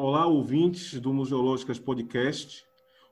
Olá, ouvintes do Museológicas Podcast.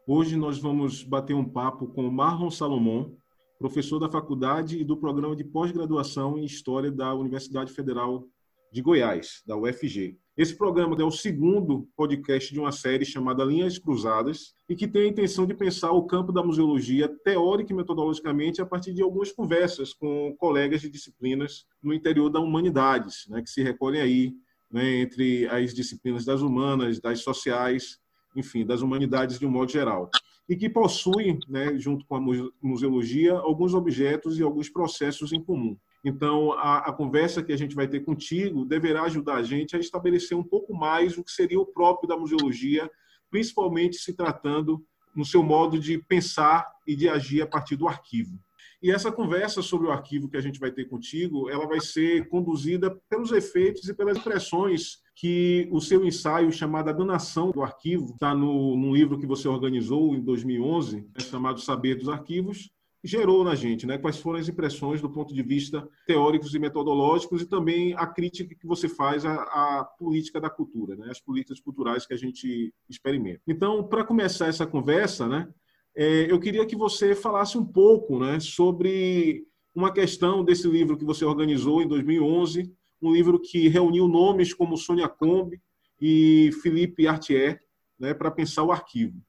Hoje nós vamos bater um papo com Marlon Salomão, professor da faculdade e do programa de pós-graduação em História da Universidade Federal de Goiás, da UFG. Esse programa é o segundo podcast de uma série chamada Linhas Cruzadas e que tem a intenção de pensar o campo da museologia teórica e metodologicamente a partir de algumas conversas com colegas de disciplinas no interior da humanidades, né, que se recolhem aí né, entre as disciplinas das humanas, das sociais, enfim, das humanidades de um modo geral. E que possui, né, junto com a museologia, alguns objetos e alguns processos em comum. Então, a, a, conversa que a gente vai ter contigo deverá ajudar a gente a estabelecer um pouco mais o que seria o próprio da museologia, principalmente se tratando no seu modo de pensar e de agir a partir do arquivo. E essa conversa sobre o arquivo que a gente vai ter contigo, ela vai ser conduzida pelos efeitos e pelas impressões que o seu ensaio chamado A Danação do Arquivo, está no, livro que você organizou em 2011, né, chamado Saber dos Arquivos, gerou na gente, né? Quais foram as impressões do ponto de vista teóricos e metodológicos e também a crítica que você faz à, à política da cultura, né? As políticas culturais que a gente experimenta. Então, para começar essa conversa, né? É, eu queria que você falasse um pouco né, sobre uma questão desse livro que você organizou em 2011, um livro que reuniu nomes como Sônia Combe e Felipe Artier né, para pensar o arquivo.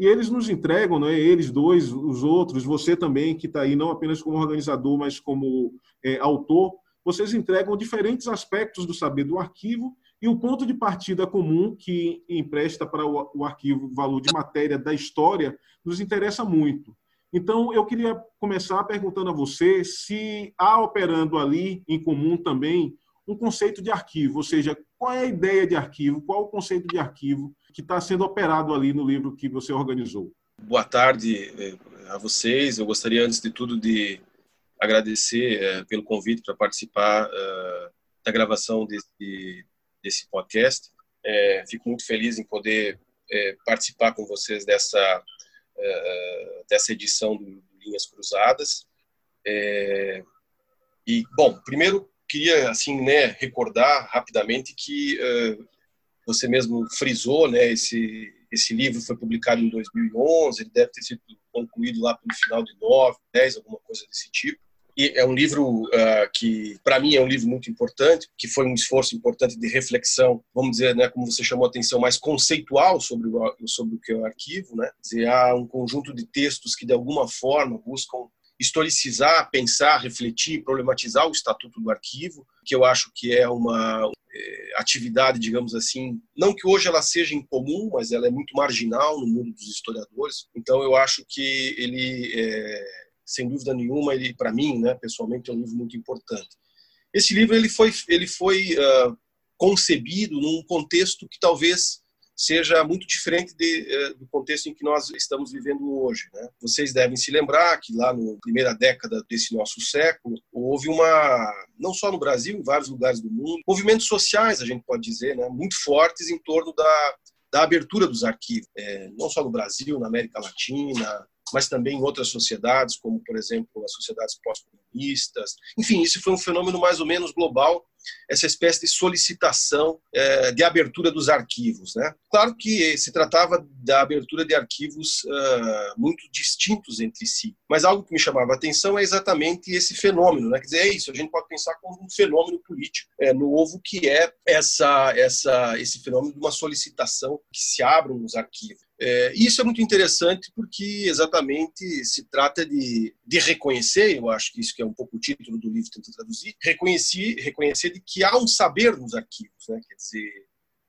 E eles nos entregam, né, eles dois, os outros, você também, que está aí não apenas como organizador, mas como é, autor, vocês entregam diferentes aspectos do saber do arquivo e o ponto de partida comum que empresta para o arquivo valor de matéria da história nos interessa muito. Então, eu queria começar perguntando a você se há operando ali em comum também um conceito de arquivo, ou seja, qual é a ideia de arquivo, qual o conceito de arquivo que está sendo operado ali no livro que você organizou. Boa tarde eh, a vocês. Eu gostaria, antes de tudo, de agradecer eh, pelo convite para participar eh, da gravação desse, desse podcast. É, fico muito feliz em poder é, participar com vocês dessa é, dessa edição do Linhas Cruzadas. É, e bom, primeiro queria assim, né, recordar rapidamente que é, você mesmo frisou, né, esse esse livro foi publicado em 2011, ele deve ter sido concluído lá pelo final de 9, 10, alguma coisa desse tipo. E é um livro uh, que, para mim, é um livro muito importante, que foi um esforço importante de reflexão, vamos dizer, né, como você chamou a atenção, mais conceitual sobre o, sobre o que é o arquivo. Né? Dizer, há um conjunto de textos que, de alguma forma, buscam historicizar, pensar, refletir, problematizar o estatuto do arquivo, que eu acho que é uma é, atividade, digamos assim, não que hoje ela seja incomum, mas ela é muito marginal no mundo dos historiadores. Então eu acho que ele é, sem dúvida nenhuma, ele para mim, né, pessoalmente, é um livro muito importante. Esse livro ele foi ele foi uh, concebido num contexto que talvez seja muito diferente de, uh, do contexto em que nós estamos vivendo hoje. Né? Vocês devem se lembrar que lá na primeira década desse nosso século houve uma, não só no Brasil, em vários lugares do mundo, movimentos sociais, a gente pode dizer, né, muito fortes em torno da, da abertura dos arquivos, é, não só no Brasil, na América Latina, mas também em outras sociedades, como, por exemplo, as sociedades pós-comunistas. Enfim, isso foi um fenômeno mais ou menos global essa espécie de solicitação é, de abertura dos arquivos. Né? Claro que se tratava da abertura de arquivos uh, muito distintos entre si, mas algo que me chamava a atenção é exatamente esse fenômeno. Né? Quer dizer, é isso, a gente pode pensar como um fenômeno político é, novo que é essa, essa, esse fenômeno de uma solicitação que se abram os arquivos. É, isso é muito interessante porque exatamente se trata de, de reconhecer, eu acho que isso que é um pouco o título do livro tenta traduzir, reconhecer, reconhecer de que há um saber nos arquivos, né? quer dizer,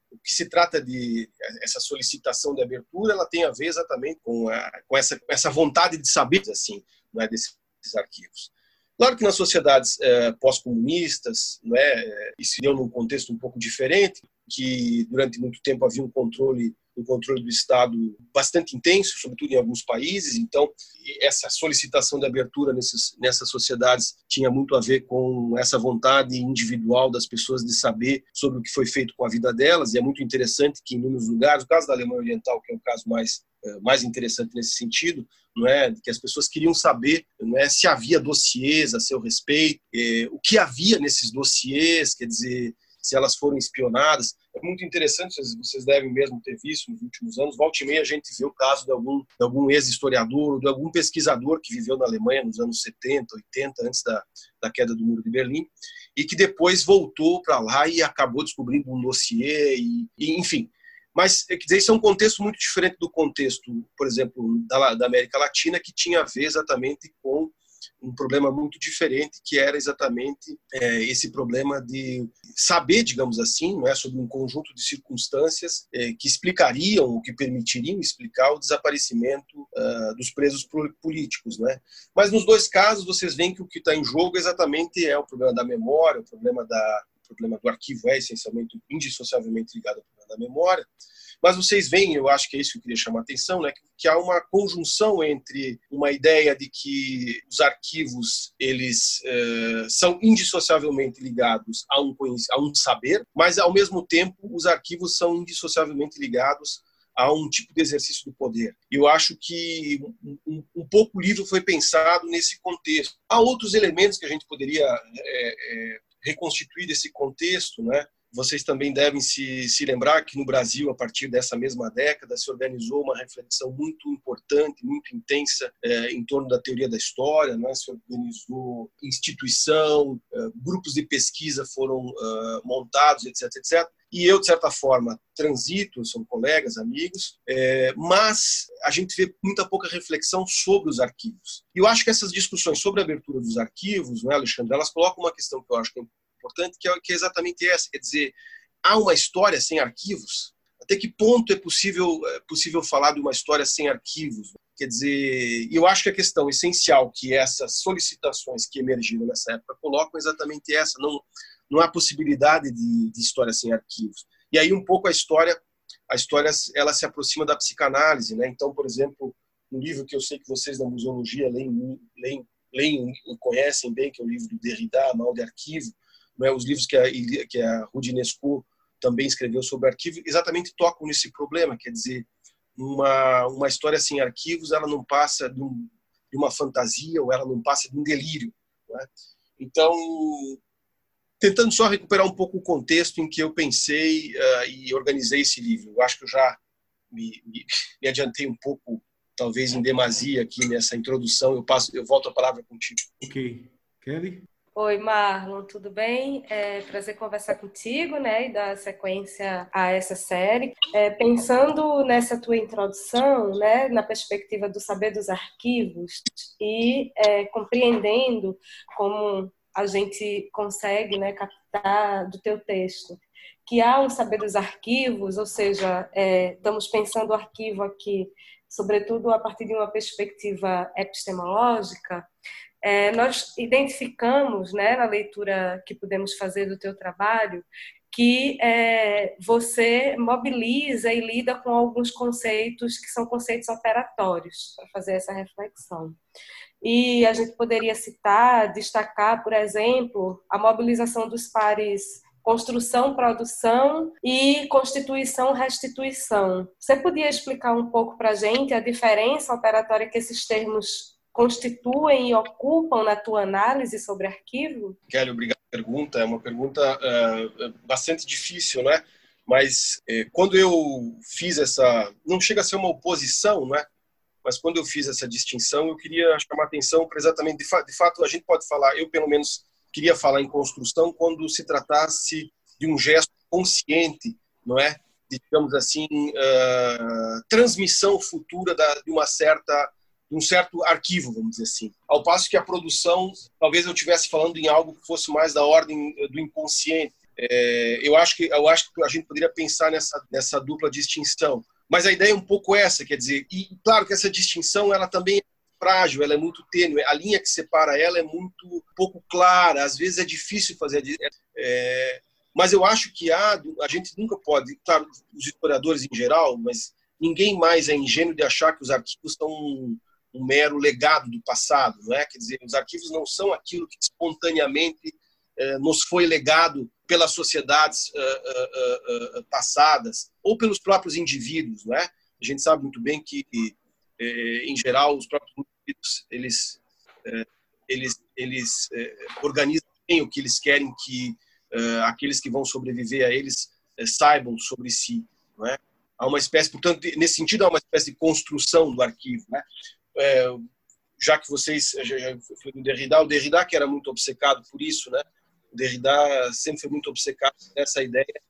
o que se trata de essa solicitação de abertura, ela tem a ver exatamente com, a, com essa, essa vontade de saber, assim, é, desses arquivos. Claro que nas sociedades é, pós-comunistas, né, isso seria num contexto um pouco diferente, que durante muito tempo havia um controle um controle do Estado bastante intenso, sobretudo em alguns países. Então, essa solicitação de abertura nesses, nessas sociedades tinha muito a ver com essa vontade individual das pessoas de saber sobre o que foi feito com a vida delas. E é muito interessante que, em inúmeros lugares, o caso da Alemanha Oriental, que é o caso mais eh, mais interessante nesse sentido, não é, que as pessoas queriam saber, não é, se havia dossiês a seu respeito, eh, o que havia nesses dossiês, quer dizer, se elas foram espionadas. É muito interessante, vocês devem mesmo ter visto nos últimos anos. Volta e meia a gente vê o caso de algum, de algum ex-historiador, de algum pesquisador que viveu na Alemanha nos anos 70, 80, antes da, da queda do Muro de Berlim, e que depois voltou para lá e acabou descobrindo um dossiê, e, e enfim. Mas, quer dizer, isso é um contexto muito diferente do contexto, por exemplo, da, da América Latina, que tinha a ver exatamente com um problema muito diferente, que era exatamente é, esse problema de saber, digamos assim, não é, sobre um conjunto de circunstâncias é, que explicariam, ou que permitiriam explicar o desaparecimento uh, dos presos políticos. Né? Mas nos dois casos, vocês veem que o que está em jogo exatamente é o problema da memória, o problema da o problema do arquivo é essencialmente indissociavelmente ligado ao problema da memória. Mas vocês veem, eu acho que é isso que eu queria chamar a atenção, né, que há uma conjunção entre uma ideia de que os arquivos eles eh, são indissociavelmente ligados a um, a um saber, mas ao mesmo tempo os arquivos são indissociavelmente ligados a um tipo de exercício do poder. Eu acho que um, um, pouco o livro foi pensado nesse contexto. Há outros elementos que a gente poderia é, é, reconstituir esse contexto, né? Vocês também devem se, se lembrar que no Brasil, a partir dessa mesma década, se organizou uma reflexão muito importante, muito intensa é, em torno da teoria da história, né? se organizou instituição, é, grupos de pesquisa foram uh, montados, etc, etc. E eu, de certa forma, transito, são colegas, amigos, é, mas a gente vê muita pouca reflexão sobre os arquivos. E eu acho que essas discussões sobre a abertura dos arquivos, né, Alexandre, elas colocam uma questão que eu acho que é importante, que é, que é exatamente essa, quer dizer, há uma história sem arquivos? Até que ponto é possível, é possível falar de uma história sem arquivos? Quer dizer, eu acho que a questão essencial que essas solicitações que emergiram nessa época colocam é exatamente essa, não, não há possibilidade de, de história sem arquivos. E aí um pouco a história, a história ela se aproxima da psicanálise, né? Então, por exemplo, um livro que eu sei que vocês da museologia leem, leem, leem conhecem bem, que é o livro do Derrida, Mal de Arquivo, né, os livros que a, que a Rudinesco também escreveu sobre arquivo, exatamente tocam nesse problema, quer dizer, uma, uma história sem arquivos, ela não passa de, um, de uma fantasia ou ela não passa de um delírio. Né? Então, tentando só recuperar um pouco o contexto em que eu pensei uh, e organizei esse livro. Eu acho que eu já me, me, me, adiantei um pouco, talvez em demasia aqui nessa introdução. Eu passo, eu volto a palavra contigo. Ok, Kelly. Oi, Marlon, tudo bem? É prazer conversar contigo, né, e dar sequência a essa série. É, pensando nessa tua introdução, né, na perspectiva do saber dos arquivos e é, compreendendo como a gente consegue, né, captar do teu texto que há um saber dos arquivos, ou seja, é, estamos pensando o arquivo aqui, sobretudo a partir de uma perspectiva epistemológica, é, nós identificamos, né, na leitura que podemos fazer do teu trabalho, que é, você mobiliza e lida com alguns conceitos que são conceitos operatórios para fazer essa reflexão. E a gente poderia citar, destacar, por exemplo, a mobilização dos pares construção, produção e constituição, restituição. Você podia explicar um pouco para a gente a diferença operatória que esses termos constituem e ocupam na tua análise sobre arquivo? Kelly, obrigado pela pergunta. É uma pergunta uh, bastante difícil, né? Mas uh, quando eu fiz essa, não chega a ser uma oposição, né? Mas quando eu fiz essa distinção, eu queria chamar atenção para exatamente, de, fa de fato, a gente pode falar, eu pelo menos queria falar em construção quando se tratasse de um gesto consciente, não é? De, digamos assim, uh, transmissão futura da, de uma certa um certo arquivo, vamos dizer assim. Ao passo que a produção, talvez eu estivesse falando em algo que fosse mais da ordem eh, do inconsciente. É, eu acho que eu acho que a gente poderia pensar nessa nessa dupla distinção. Mas a ideia é um pouco essa, quer dizer, e claro que essa distinção ela também frágil, ela é muito tênue, a linha que separa ela é muito pouco clara, às vezes é difícil fazer. É, mas eu acho que há, a gente nunca pode, claro, os historiadores em geral, mas ninguém mais é ingênuo de achar que os arquivos são um, mero legado do passado, não é? Quer dizer, os arquivos não são aquilo que espontaneamente eh, nos foi legado pelas sociedades uh, uh, passadas ou pelos próprios indivíduos, não é? A gente sabe muito bem que, eh, em geral, os próprios indivíduos eles eh, eles eles organizam bem o que eles querem que aqueles que vão sobreviver a eles saibam sobre si, não é? Há uma espécie, portanto, nesse sentido, há uma espécie de construção do arquivo, né? Já que vocês já, foi do Derrida, o Derrida que era muito obcecado por isso, né? Derrida sempre foi muito obcecado nessa ideia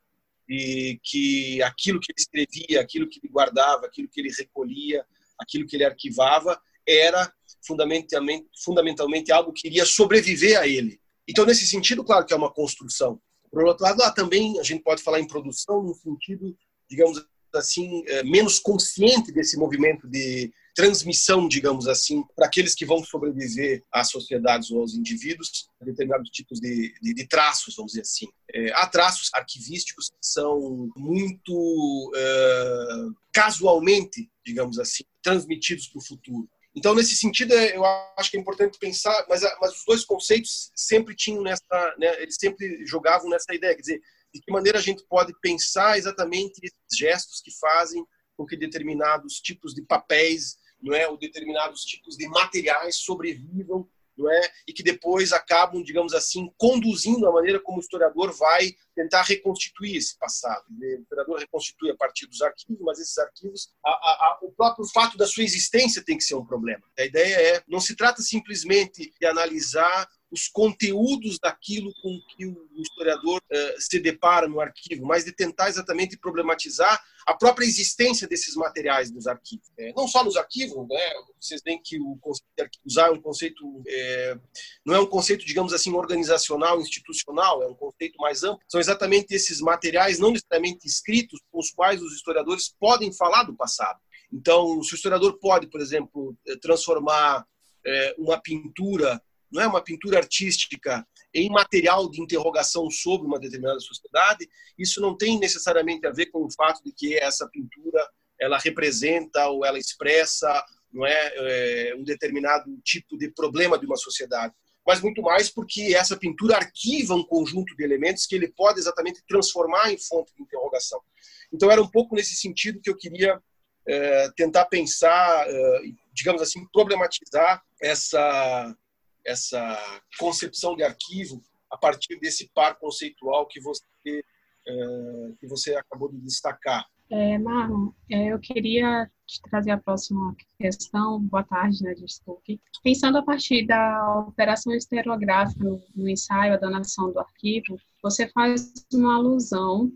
de que aquilo que ele escrevia, aquilo que ele guardava, aquilo que ele recolhia, aquilo que ele arquivava era fundamentalmente, fundamentalmente algo que iria sobreviver a ele. Então, nesse sentido, claro que é uma construção. Por outro lado, lá também a gente pode falar em produção no sentido, digamos assim, é, menos consciente desse movimento de transmissão, digamos assim, para aqueles que vão sobreviver às sociedades ou aos indivíduos, determinados tipos de, de, de traços, vamos dizer assim. É, há traços arquivísticos que são muito é, casualmente, digamos assim, transmitidos para o futuro. Então, nesse sentido, é, eu acho que é importante pensar, mas, mas os dois conceitos sempre tinham nessa, né, eles sempre jogavam nessa ideia, quer dizer, de que maneira a gente pode pensar exatamente esses gestos que fazem com que determinados tipos de papéis não é, ou determinados tipos de materiais sobrevivam, não é, e que depois acabam, digamos assim, conduzindo a maneira como o historiador vai tentar reconstituir esse passado. O historiador reconstitui a partir dos arquivos, mas esses arquivos, a, a, a, o próprio fato da sua existência tem que ser um problema. A ideia é, não se trata simplesmente de analisar os conteúdos daquilo com que o historiador uh, se depara no arquivo, mas de tentar exatamente problematizar a própria existência desses materiais nos arquivos. É, não só nos arquivos, né? vocês veem que o conceito de arquivos é um conceito, é, não é um conceito, digamos assim, organizacional, institucional, é um conceito mais amplo. São exatamente esses materiais não necessariamente escritos com os quais os historiadores podem falar do passado. Então, se o historiador pode, por exemplo, eh, transformar uma pintura não é uma pintura artística em material de interrogação sobre uma determinada sociedade, isso não tem necessariamente a ver com o fato de que essa pintura ela representa ou ela expressa não é, é um determinado tipo de problema de uma sociedade, mas muito mais porque essa pintura arquiva um conjunto de elementos que ele pode exatamente transformar em fonte de interrogação. Então era um pouco nesse sentido que eu queria é, tentar pensar, é, digamos assim, problematizar essa essa concepção de arquivo a partir desse par conceitual que você é, que você acabou de destacar. É, Marlon, é, eu queria te trazer a próxima questão. Boa tarde, né? Desculpe. Pensando a partir da operação estereográfica no, ensaio, a donação do arquivo, você faz uma alusão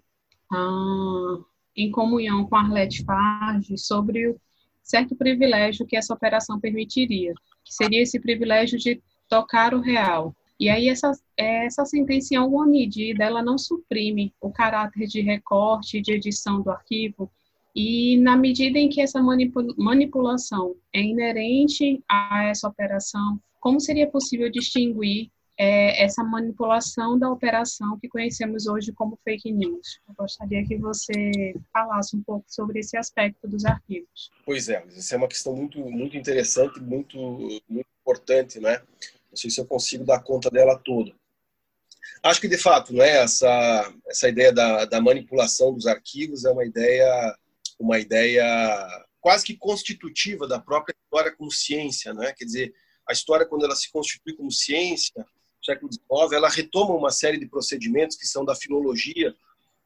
ah, em comunhão com Arlete Farge sobre o certo privilégio que essa operação permitiria, que seria esse privilégio de tocar o real. E aí essa, essa sentença, em alguma medida, ela não suprime o caráter de recorte de edição do arquivo, e na medida em que essa manipulação é inerente a essa operação, como seria possível distinguir é, essa manipulação da operação que conhecemos hoje como fake news? Eu gostaria que você falasse um pouco sobre esse aspecto dos arquivos. Pois é, essa é uma questão muito, muito interessante, muito, muito importante, né? Não sei se eu consigo dar conta dela toda. Acho que, de fato, né, essa, essa ideia da, da manipulação dos arquivos é uma ideia, uma ideia quase que constitutiva da própria história como ciência. Né? Quer dizer, a história, quando ela se constitui como ciência, no século XIX, ela retoma uma série de procedimentos que são da filologia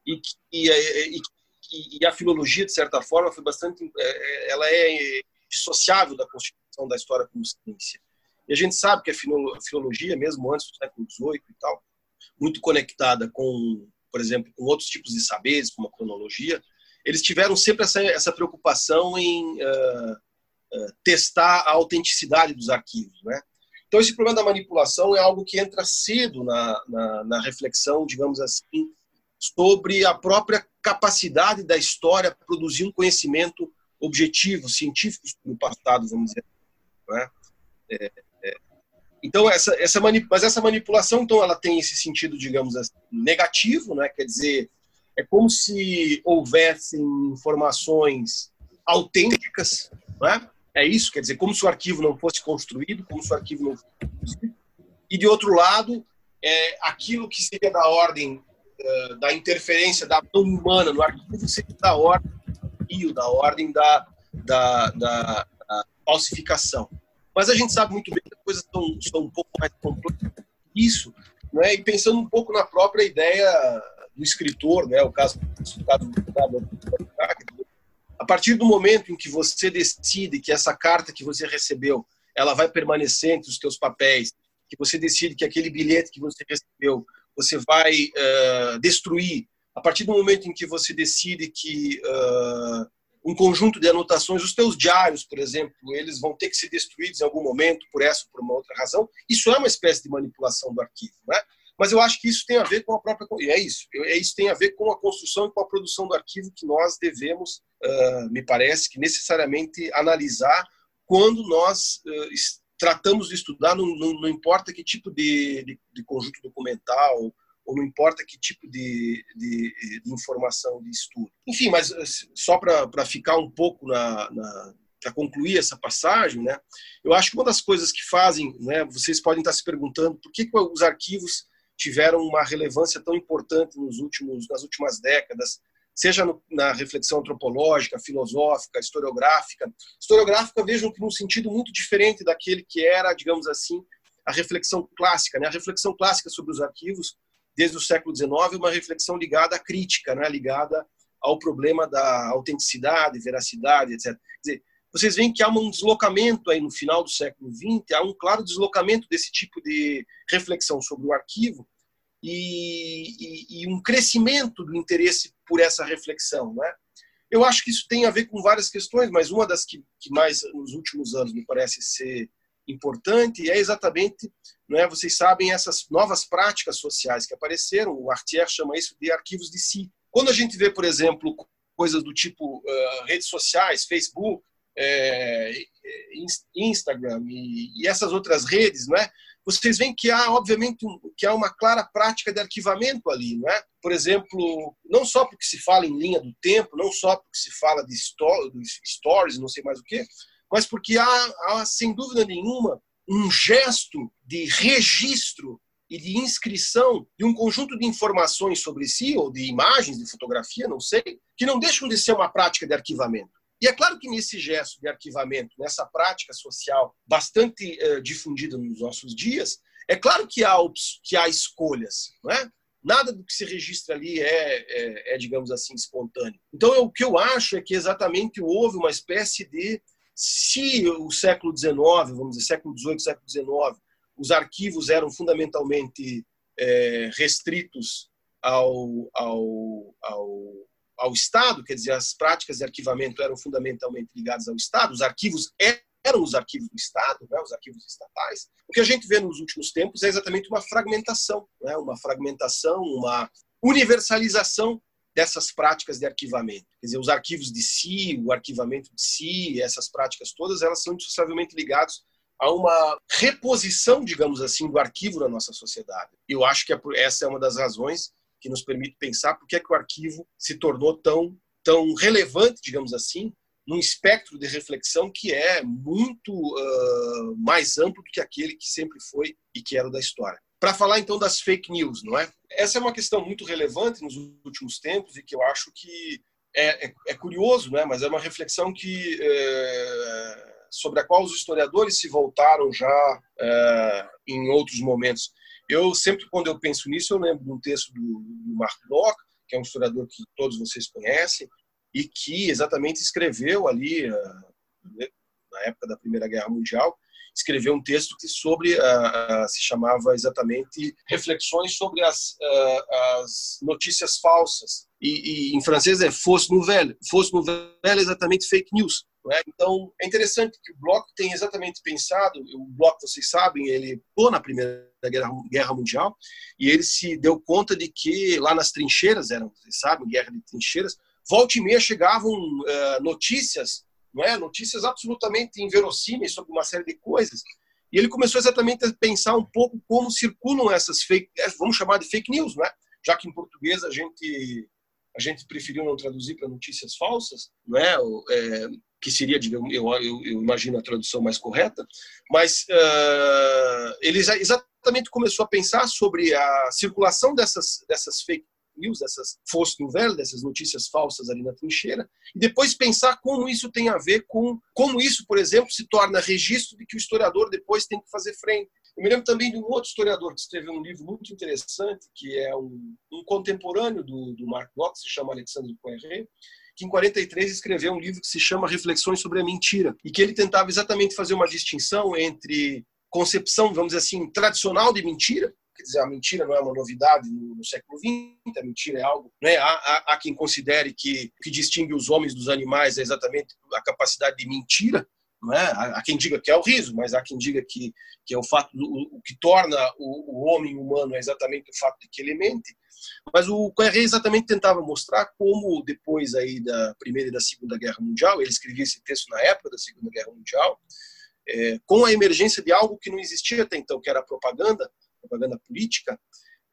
e, que, e, e, e a filologia, de certa forma, foi bastante, é, é, ela é dissociável da constituição da história como ciência. E a gente sabe que a filologia, mesmo antes do século XVIII e tal, muito conectada com, por exemplo, com outros tipos de saberes, como a cronologia, eles tiveram sempre essa, essa preocupação em uh, uh, testar a autenticidade dos arquivos, né? Então, esse problema da manipulação é algo que entra cedo na, na, na reflexão, digamos assim, sobre a própria capacidade da história produzir um conhecimento objetivo, científico no passado, vamos dizer Né? É, então essa essa mas essa manipulação então ela tem esse sentido digamos assim, negativo, né? Quer dizer é como se houvessem informações autênticas, né? É isso, quer dizer, como se o arquivo não fosse construído, como se o arquivo não fosse construído. E de outro lado, é, aquilo que seria da ordem uh, da interferência da mão humana no arquivo seria da ordem da ordem da, da, da, da falsificação. Mas a gente sabe muito bem que as coisas são, são um pouco mais complexas isso, né? e pensando um pouco na própria ideia do escritor, né? o caso, o caso do a partir do momento em que você decide que essa carta que você recebeu ela vai permanecer entre os teus papéis, que você decide que aquele bilhete que você recebeu você vai uh, destruir, a partir do momento em que você decide que uh, um conjunto de anotações, os teus diários, por exemplo, eles vão ter que ser destruídos em algum momento por essa ou por uma outra razão, isso é uma espécie de manipulação do arquivo, né? Mas eu acho que isso tem a ver com a própria. É isso. É isso tem a ver com a construção e com a produção do arquivo que nós devemos, uh, me parece, que necessariamente analisar quando nós uh, tratamos de estudar, não, não, não importa que tipo de, de, de, conjunto documental, ou não importa que tipo de, de, de informação de estudo. Enfim, mas eh, só para ficar um pouco na, na para concluir essa passagem, né, eu acho que uma das coisas que fazem, né, vocês podem estar se perguntando por que, que os arquivos tiveram uma relevância tão importante nos últimos, nas últimas décadas, seja no, na reflexão antropológica, filosófica, historiográfica. Historiográfica, vejam que num sentido muito diferente daquele que era, digamos assim, a reflexão clássica. Né? A reflexão clássica sobre os arquivos, desde o século XIX, uma reflexão ligada à crítica, né? ligada ao problema da autenticidade, veracidade, etc. Quer dizer, vocês veem que há um deslocamento aí no final do século XX, há um claro deslocamento desse tipo de reflexão sobre o arquivo e, e, e um crescimento do interesse por essa reflexão. Né? Eu acho que isso tem a ver com várias questões, mas uma das que, que mais nos últimos anos me parece ser importante é exatamente, né, vocês sabem, essas novas práticas sociais que apareceram, o Artier chama isso de arquivos de si. Quando a gente vê, por exemplo, coisas do tipo uh, redes sociais, Facebook, é, Instagram e, e, essas outras redes, não é? vocês veem que há, obviamente, um, que há uma clara prática de arquivamento ali, não é? Por exemplo, não só porque se fala em linha do tempo, não só porque se fala de stories, não sei mais o quê, mas porque há, há, sem dúvida nenhuma, um gesto de registro e de inscrição de um conjunto de informações sobre si, ou de imagens, de fotografia, não sei, que não deixam de ser uma prática de arquivamento. E é claro que nesse gesto de arquivamento, nessa prática social bastante uh, difundida nos nossos dias, é claro que há, que há escolhas, não é? Nada do que se registra ali é, é, é digamos assim, espontâneo. Então, eu, o que eu acho é que exatamente houve uma espécie de. Se o século XIX, vamos dizer, século XVIII, século XIX, os arquivos eram fundamentalmente é, restritos ao, ao, ao ao Estado, quer dizer, as práticas de arquivamento eram fundamentalmente ligadas ao Estado, os arquivos eram os arquivos do Estado, né, os arquivos estatais. O que a gente vê nos últimos tempos é exatamente uma fragmentação, né, uma fragmentação, uma universalização dessas práticas de arquivamento. Quer dizer, os arquivos de si, o arquivamento de si, essas práticas todas, elas são indissociavelmente ligadas a uma reposição, digamos assim, do arquivo na nossa sociedade. Eu acho que é essa é uma das razões que nos permite pensar por que, é que o arquivo se tornou tão, tão relevante, digamos assim, num espectro de reflexão que é muito uh, mais amplo do que aquele que sempre foi e que era da história. Para falar então das fake news, não é? Essa é uma questão muito relevante nos últimos tempos e que eu acho que é, é, é curioso, né? Mas é uma reflexão que é, sobre a qual os historiadores se voltaram já é, em outros momentos. Eu sempre, quando eu penso nisso, eu lembro de um texto do, do Mark Bloch, que é um historiador que todos vocês conhecem, e que exatamente escreveu ali, ah, na época da Primeira Guerra Mundial, escreveu um texto que sobre uh, uh, se chamava exatamente reflexões sobre as, uh, as notícias falsas e, e, em francês é fausse nouvelle fausse nouvelle é exatamente fake news é? Então, é interessante que o Bloco tem exatamente pensado, o Bloco, vocês sabem, ele pô na Primeira Guerra, Guerra Mundial, e ele se deu conta de que lá nas trincheiras, eram, vocês sabem, guerra de trincheiras, volta e meia chegavam uh, notícias não é? Notícias absolutamente inverossímeis sobre uma série de coisas. E ele começou exatamente a pensar um pouco como circulam essas fake, é, vamos chamar de fake news, né? Já que em português a gente a gente preferiu não traduzir para notícias falsas, não é? é que seria, eu, eu, eu, imagino a tradução mais correta, mas uh, ele exatamente começou a pensar sobre a circulação dessas, dessas fake news, dessas fausse nouvelles, dessas notícias falsas ali na trincheira, e depois pensar como isso tem a ver com como isso, por exemplo, se torna registro de que o historiador depois tem que fazer frente. Eu me lembro também de um outro historiador que escreveu um livro muito interessante, que é um, um contemporâneo do, do Mark Bloch, se chama Alexandre Poiré, que em 43 escreveu um livro que se chama Reflexões sobre a Mentira, e que ele tentava exatamente fazer uma distinção entre concepção, vamos dizer assim, tradicional de mentira, quer dizer, a mentira não é uma novidade no, no século XX, a mentira é algo, né? Há, há, há, quem considere que o que distingue os homens dos animais é exatamente a capacidade de mentira, não é? Há, há quem diga que é o riso, mas há quem diga que, que é o fato, o, o que torna o, o, homem humano é exatamente o fato de que ele mente. Mas o Coerre exatamente tentava mostrar como depois aí da Primeira e da Segunda Guerra Mundial, ele escrevia esse texto na época da Segunda Guerra Mundial, é, com a emergência de algo que não existia até então, que era a propaganda, propaganda política,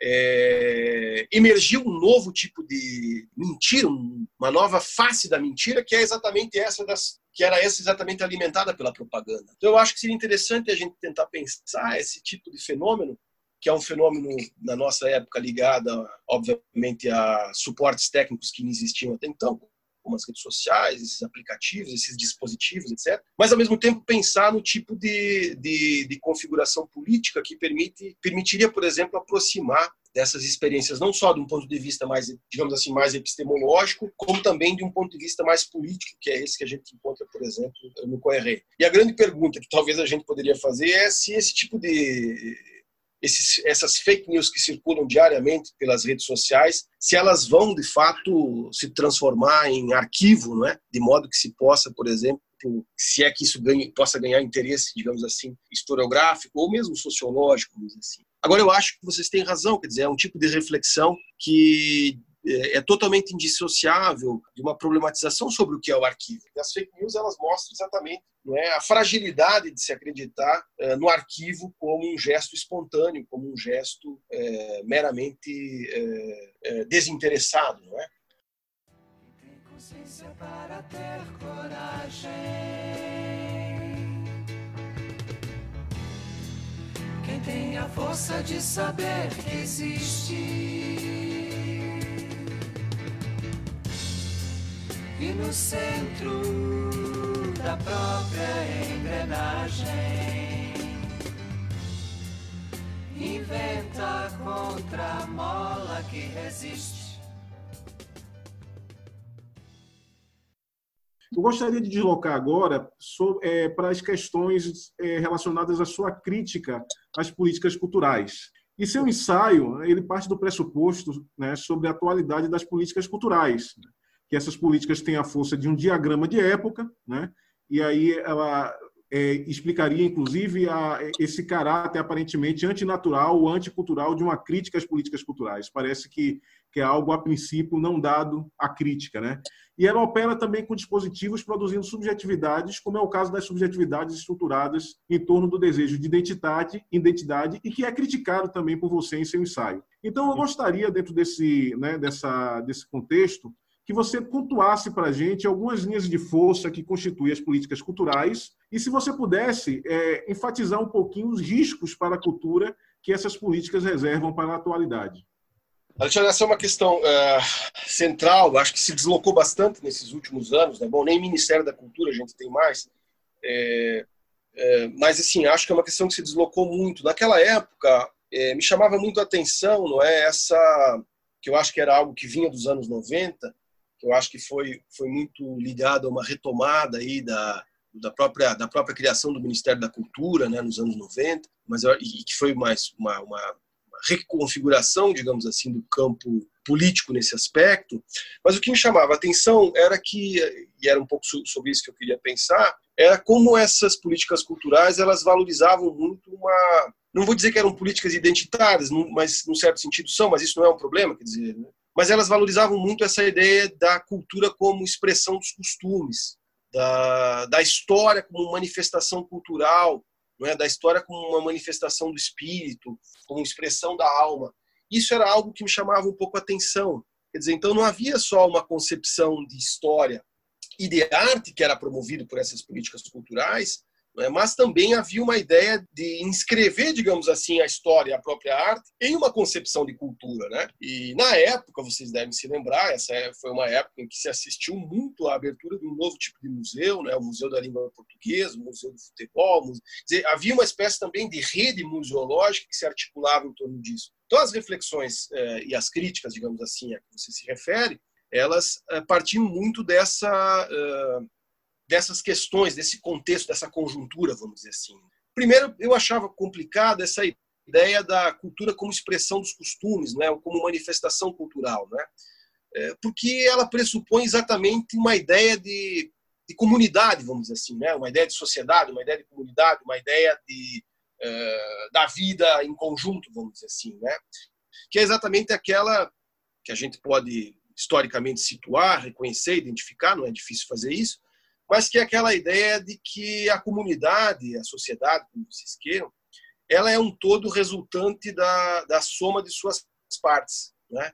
é, emergiu um novo tipo de mentira, uma nova face da mentira, que é exatamente essa das, que era essa exatamente alimentada pela propaganda. Então eu acho que seria interessante a gente tentar pensar esse tipo de fenômeno, que é um fenômeno na nossa época ligado, obviamente, a suportes técnicos que não existiam até então, como as redes sociais, esses aplicativos, esses dispositivos, etc. Mas, ao mesmo tempo, pensar no tipo de, de, de configuração política que permite, permitiria, por exemplo, aproximar dessas experiências, não só de um ponto de vista mais, digamos assim, mais epistemológico, como também de um ponto de vista mais político, que é esse que a gente encontra, por exemplo, no Coerre. E a grande pergunta que talvez a gente poderia fazer é se esse tipo de esses, essas fake news que circulam diariamente pelas redes sociais, se elas vão de fato se transformar em arquivo, não é? De modo que se possa, por exemplo, se é que isso ganhe, possa ganhar interesse, digamos assim, historiográfico ou mesmo sociológico, vamos dizer assim. Agora, eu acho que vocês têm razão, quer dizer, é um tipo de reflexão que é, é totalmente indissociável de uma problematização sobre o que é o arquivo. As fake news elas mostram exatamente é, a fragilidade de se acreditar é, no arquivo como um gesto espontâneo, como um gesto é, meramente é, é, desinteressado, não é? Tem consciência para ter coragem. Quem tem a força de saber que existe e no centro da própria engrenagem inventa contra a mola que resiste. Eu gostaria de deslocar agora é, para as questões é, relacionadas à sua crítica às políticas culturais. E seu ensaio ele parte do pressuposto né, sobre a atualidade das políticas culturais que essas políticas têm a força de um diagrama de época, né? e aí ela é, explicaria, inclusive, a, esse caráter aparentemente antinatural ou anticultural de uma crítica às políticas culturais. Parece que, que é algo, a princípio, não dado à crítica. Né? E ela opera também com dispositivos produzindo subjetividades, como é o caso das subjetividades estruturadas em torno do desejo de identidade, identidade e que é criticado também por você em seu ensaio. Então, eu gostaria, dentro desse, né, dessa, desse contexto, que você pontuasse para a gente algumas linhas de força que constituem as políticas culturais e, se você pudesse, é, enfatizar um pouquinho os riscos para a cultura que essas políticas reservam para a atualidade. Alexandre, essa é uma questão uh, central, acho que se deslocou bastante nesses últimos anos, né? Bom, nem Ministério da Cultura a gente tem mais, é, é, mas assim, acho que é uma questão que se deslocou muito. Naquela época, é, me chamava muito a atenção, não é, essa que eu acho que era algo que vinha dos anos 90, que eu acho que foi, foi muito ligado a uma retomada aí da, da própria da própria criação do Ministério da Cultura, né, nos anos 90, mas e que foi mais uma, uma, uma reconfiguração, digamos assim, do campo político nesse aspecto. Mas o que me chamava a atenção era que e era um pouco sobre isso que eu queria pensar, era como essas políticas culturais elas valorizavam muito uma não vou dizer que eram políticas identitárias, mas num certo sentido são, mas isso não é um problema, quer dizer, né? Mas elas valorizavam muito essa ideia da cultura como expressão dos costumes. da, da história como manifestação cultural, é? da história como uma manifestação do espírito, como expressão da alma. Isso era algo que me chamava um pouco a atenção. Quer dizer, então não havia só uma concepção de história e de arte que era promovido por essas políticas culturais? Mas também havia uma ideia de inscrever, digamos assim, a história, a própria arte, em uma concepção de cultura. Né? E na época, vocês devem se lembrar, essa é, foi uma época em que se assistiu muito à abertura de um novo tipo de museu, né? o Museu da Língua Portuguesa, o Museu do Futebol. Museu... Dizer, havia uma espécie também de rede museológica que se articulava em torno disso. Então, as reflexões eh, e as críticas, digamos assim, a que você se refere, elas eh, partiam muito dessa eh, dessas questões, desse contexto, dessa conjuntura, vamos dizer assim. Primeiro, eu achava complicado essa ideia da cultura como expressão dos costumes, né, como manifestação cultural, né, é, porque ela pressupõe exatamente uma ideia de, de, comunidade, vamos dizer assim, né, uma ideia de sociedade, uma ideia de comunidade, uma ideia de é, da vida em conjunto, vamos dizer assim, né, que é exatamente aquela que a gente pode historicamente situar, reconhecer, identificar, não é difícil fazer isso, mas que é aquela ideia de que a comunidade, a sociedade, como vocês queiram, ela é um todo resultante da, da soma de suas partes. Né?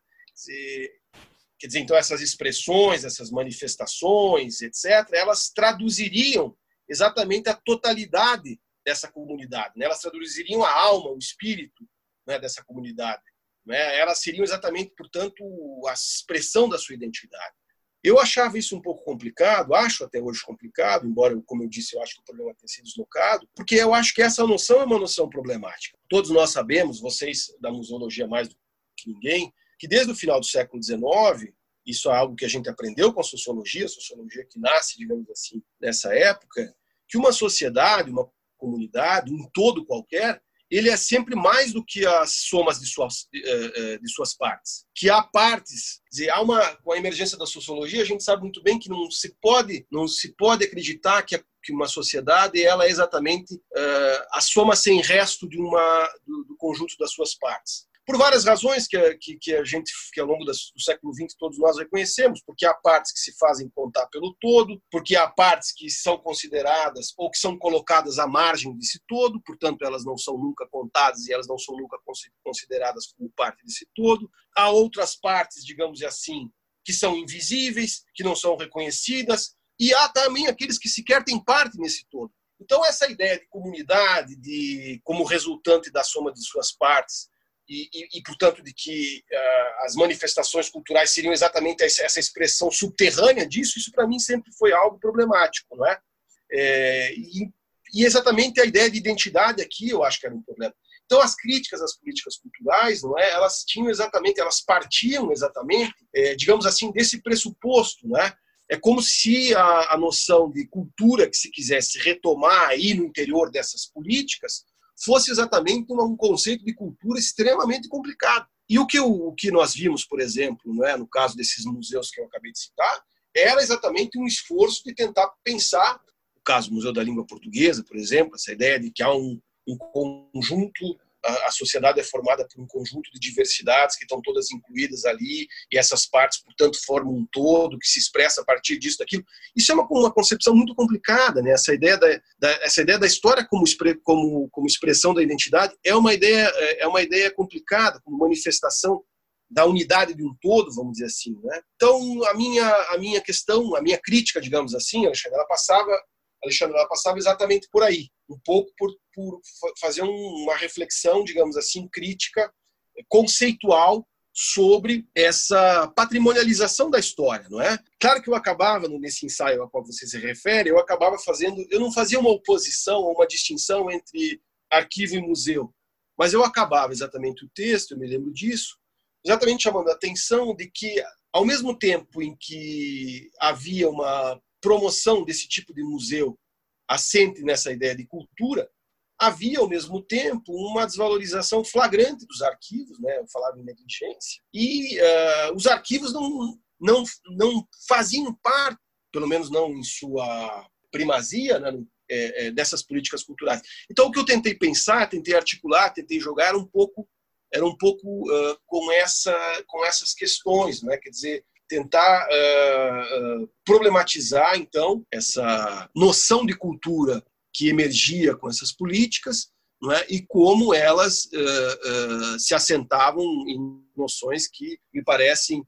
Quer dizer, então, essas expressões, essas manifestações, etc., elas traduziriam exatamente a totalidade dessa comunidade. Né? Elas traduziriam a alma, o espírito né, dessa comunidade. Né? Elas seriam exatamente, portanto, a expressão da sua identidade. Eu achava isso um pouco complicado, acho até hoje complicado, embora, como eu disse, eu acho que o problema tenha sido deslocado, porque eu acho que essa noção é uma noção problemática. Todos nós sabemos, vocês da museologia mais do que ninguém, que desde o final do século XIX, isso é algo que a gente aprendeu com a sociologia, a sociologia que nasce, digamos assim, nessa época, que uma sociedade, uma comunidade, um todo qualquer, ele é sempre mais do que as somas de suas, eh, eh, de suas partes. Que há partes, dizer, há uma, com a emergência da sociologia, a gente sabe muito bem que não se pode, não se pode acreditar que, que uma sociedade ela é exatamente uh, a soma sem resto de uma, do, do conjunto das suas partes por várias razões que, que, que, a gente, que ao longo do século XX todos nós reconhecemos, porque há partes que se fazem contar pelo todo, porque há partes que são consideradas ou que são colocadas à margem desse todo, portanto elas não são nunca contadas e elas não são nunca consideradas como parte desse todo. Há outras partes, digamos assim, que são invisíveis, que não são reconhecidas, e há também aqueles que sequer têm parte nesse todo. Então essa ideia de comunidade, de como resultante da soma de suas partes, e, e, e, portanto, de que uh, as manifestações culturais seriam exatamente essa, expressão subterrânea disso, isso para mim sempre foi algo problemático, não é? é e, e, exatamente a ideia de identidade aqui eu acho que era um problema. Então, as críticas às políticas culturais, não é? Elas tinham exatamente, elas partiam exatamente, é, digamos assim, desse pressuposto, não é? É como se a, a noção de cultura que se quisesse retomar aí no interior dessas políticas fosse exatamente um conceito de cultura extremamente complicado. E o que, o, que nós vimos, por exemplo, não é, no caso desses museus que eu acabei de citar, era exatamente um esforço de tentar pensar, o caso do Museu da Língua Portuguesa, por exemplo, essa ideia de que há um, um conjunto a, sociedade é formada por um conjunto de diversidades que estão todas incluídas ali, e essas partes, portanto, formam um todo que se expressa a partir disso, daquilo. Isso é uma, uma concepção muito complicada, né? Essa ideia da, da essa ideia da história como, como, como expressão da identidade é uma ideia é, é uma ideia complicada, como manifestação da unidade de um todo, vamos dizer assim, né? Então, a minha a minha questão, a minha crítica, digamos assim, Alexandre, ela passava Alexandre, ela passava exatamente por aí, um pouco por, por fazer uma reflexão, digamos assim, crítica, conceitual sobre essa patrimonialização da história, não é? Claro que eu acabava nesse ensaio a qual você se refere, eu acabava fazendo, eu não fazia uma oposição ou uma distinção entre arquivo e museu, mas eu acabava exatamente o texto, eu me lembro disso, exatamente chamando a atenção de que ao mesmo tempo em que havia uma promoção desse tipo de museu assente nessa ideia de cultura, havia ao mesmo tempo uma desvalorização flagrante dos arquivos, né? Eu falava em negligência e uh, os arquivos não não não faziam parte, pelo menos não em sua primazia, né? é, é, dessas políticas culturais. Então o que eu tentei pensar, tentei articular, tentei jogar um pouco era um pouco uh, com essa com essas questões, né? Quer dizer tentar uh, uh, problematizar, então, essa noção de cultura que emergia com essas políticas é? e como elas uh, se assentavam em noções que me parecem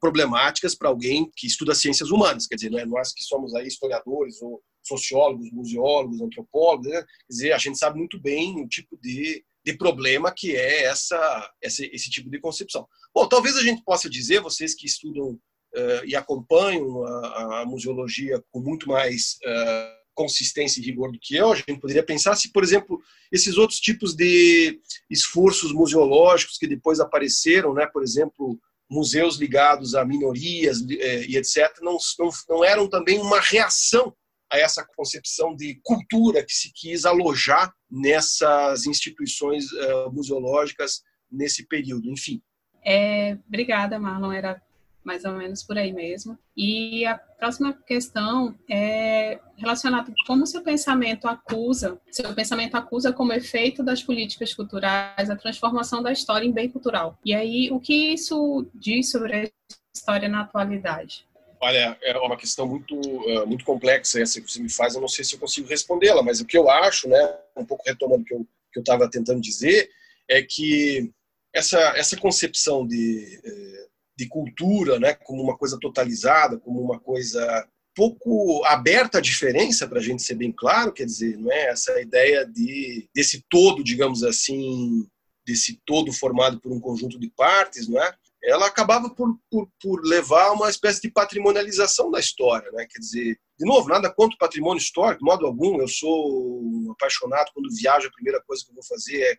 problemáticas para alguém que estuda ciências humanas. Quer dizer, não é nós que somos aí historiadores ou sociólogos, museólogos, antropólogos, né? quer dizer, a gente sabe muito bem o tipo de, de problema que é essa, esse tipo de concepção. Bom, talvez a gente possa dizer, vocês que estudam uh, e acompanham a, a, museologia com muito mais uh, consistência e rigor do que eu, a gente poderia pensar se, por exemplo, esses outros tipos de esforços museológicos que depois apareceram, né, por exemplo, museus ligados a minorias eh, e etc., não, não, não eram também uma reação a essa concepção de cultura que se quis alojar nessas instituições uh, museológicas nesse período. Enfim. É, obrigada, Marlon. Era mais ou menos por aí mesmo. E a próxima questão é relacionada com como seu pensamento acusa, seu pensamento acusa como efeito das políticas culturais a transformação da história em bem cultural. E aí, o que isso diz sobre a história na atualidade? Olha, é uma questão muito, uh, muito complexa essa que você me faz. Eu não sei se eu consigo respondê-la, mas o que eu acho, né, um pouco retomando o que eu estava tentando dizer, é que essa essa concepção de eh, de cultura, né, como uma coisa totalizada, como uma coisa pouco aberta à diferença, para a gente ser bem claro, quer dizer, não é essa ideia de desse todo, digamos assim, desse todo formado por um conjunto de partes, não é? ela acabava por, por, por, levar a uma espécie de patrimonialização da história. Né? Quer dizer, de novo, nada contra o patrimônio histórico, de modo algum. Eu sou um apaixonado, quando viajo, a primeira coisa que eu vou fazer é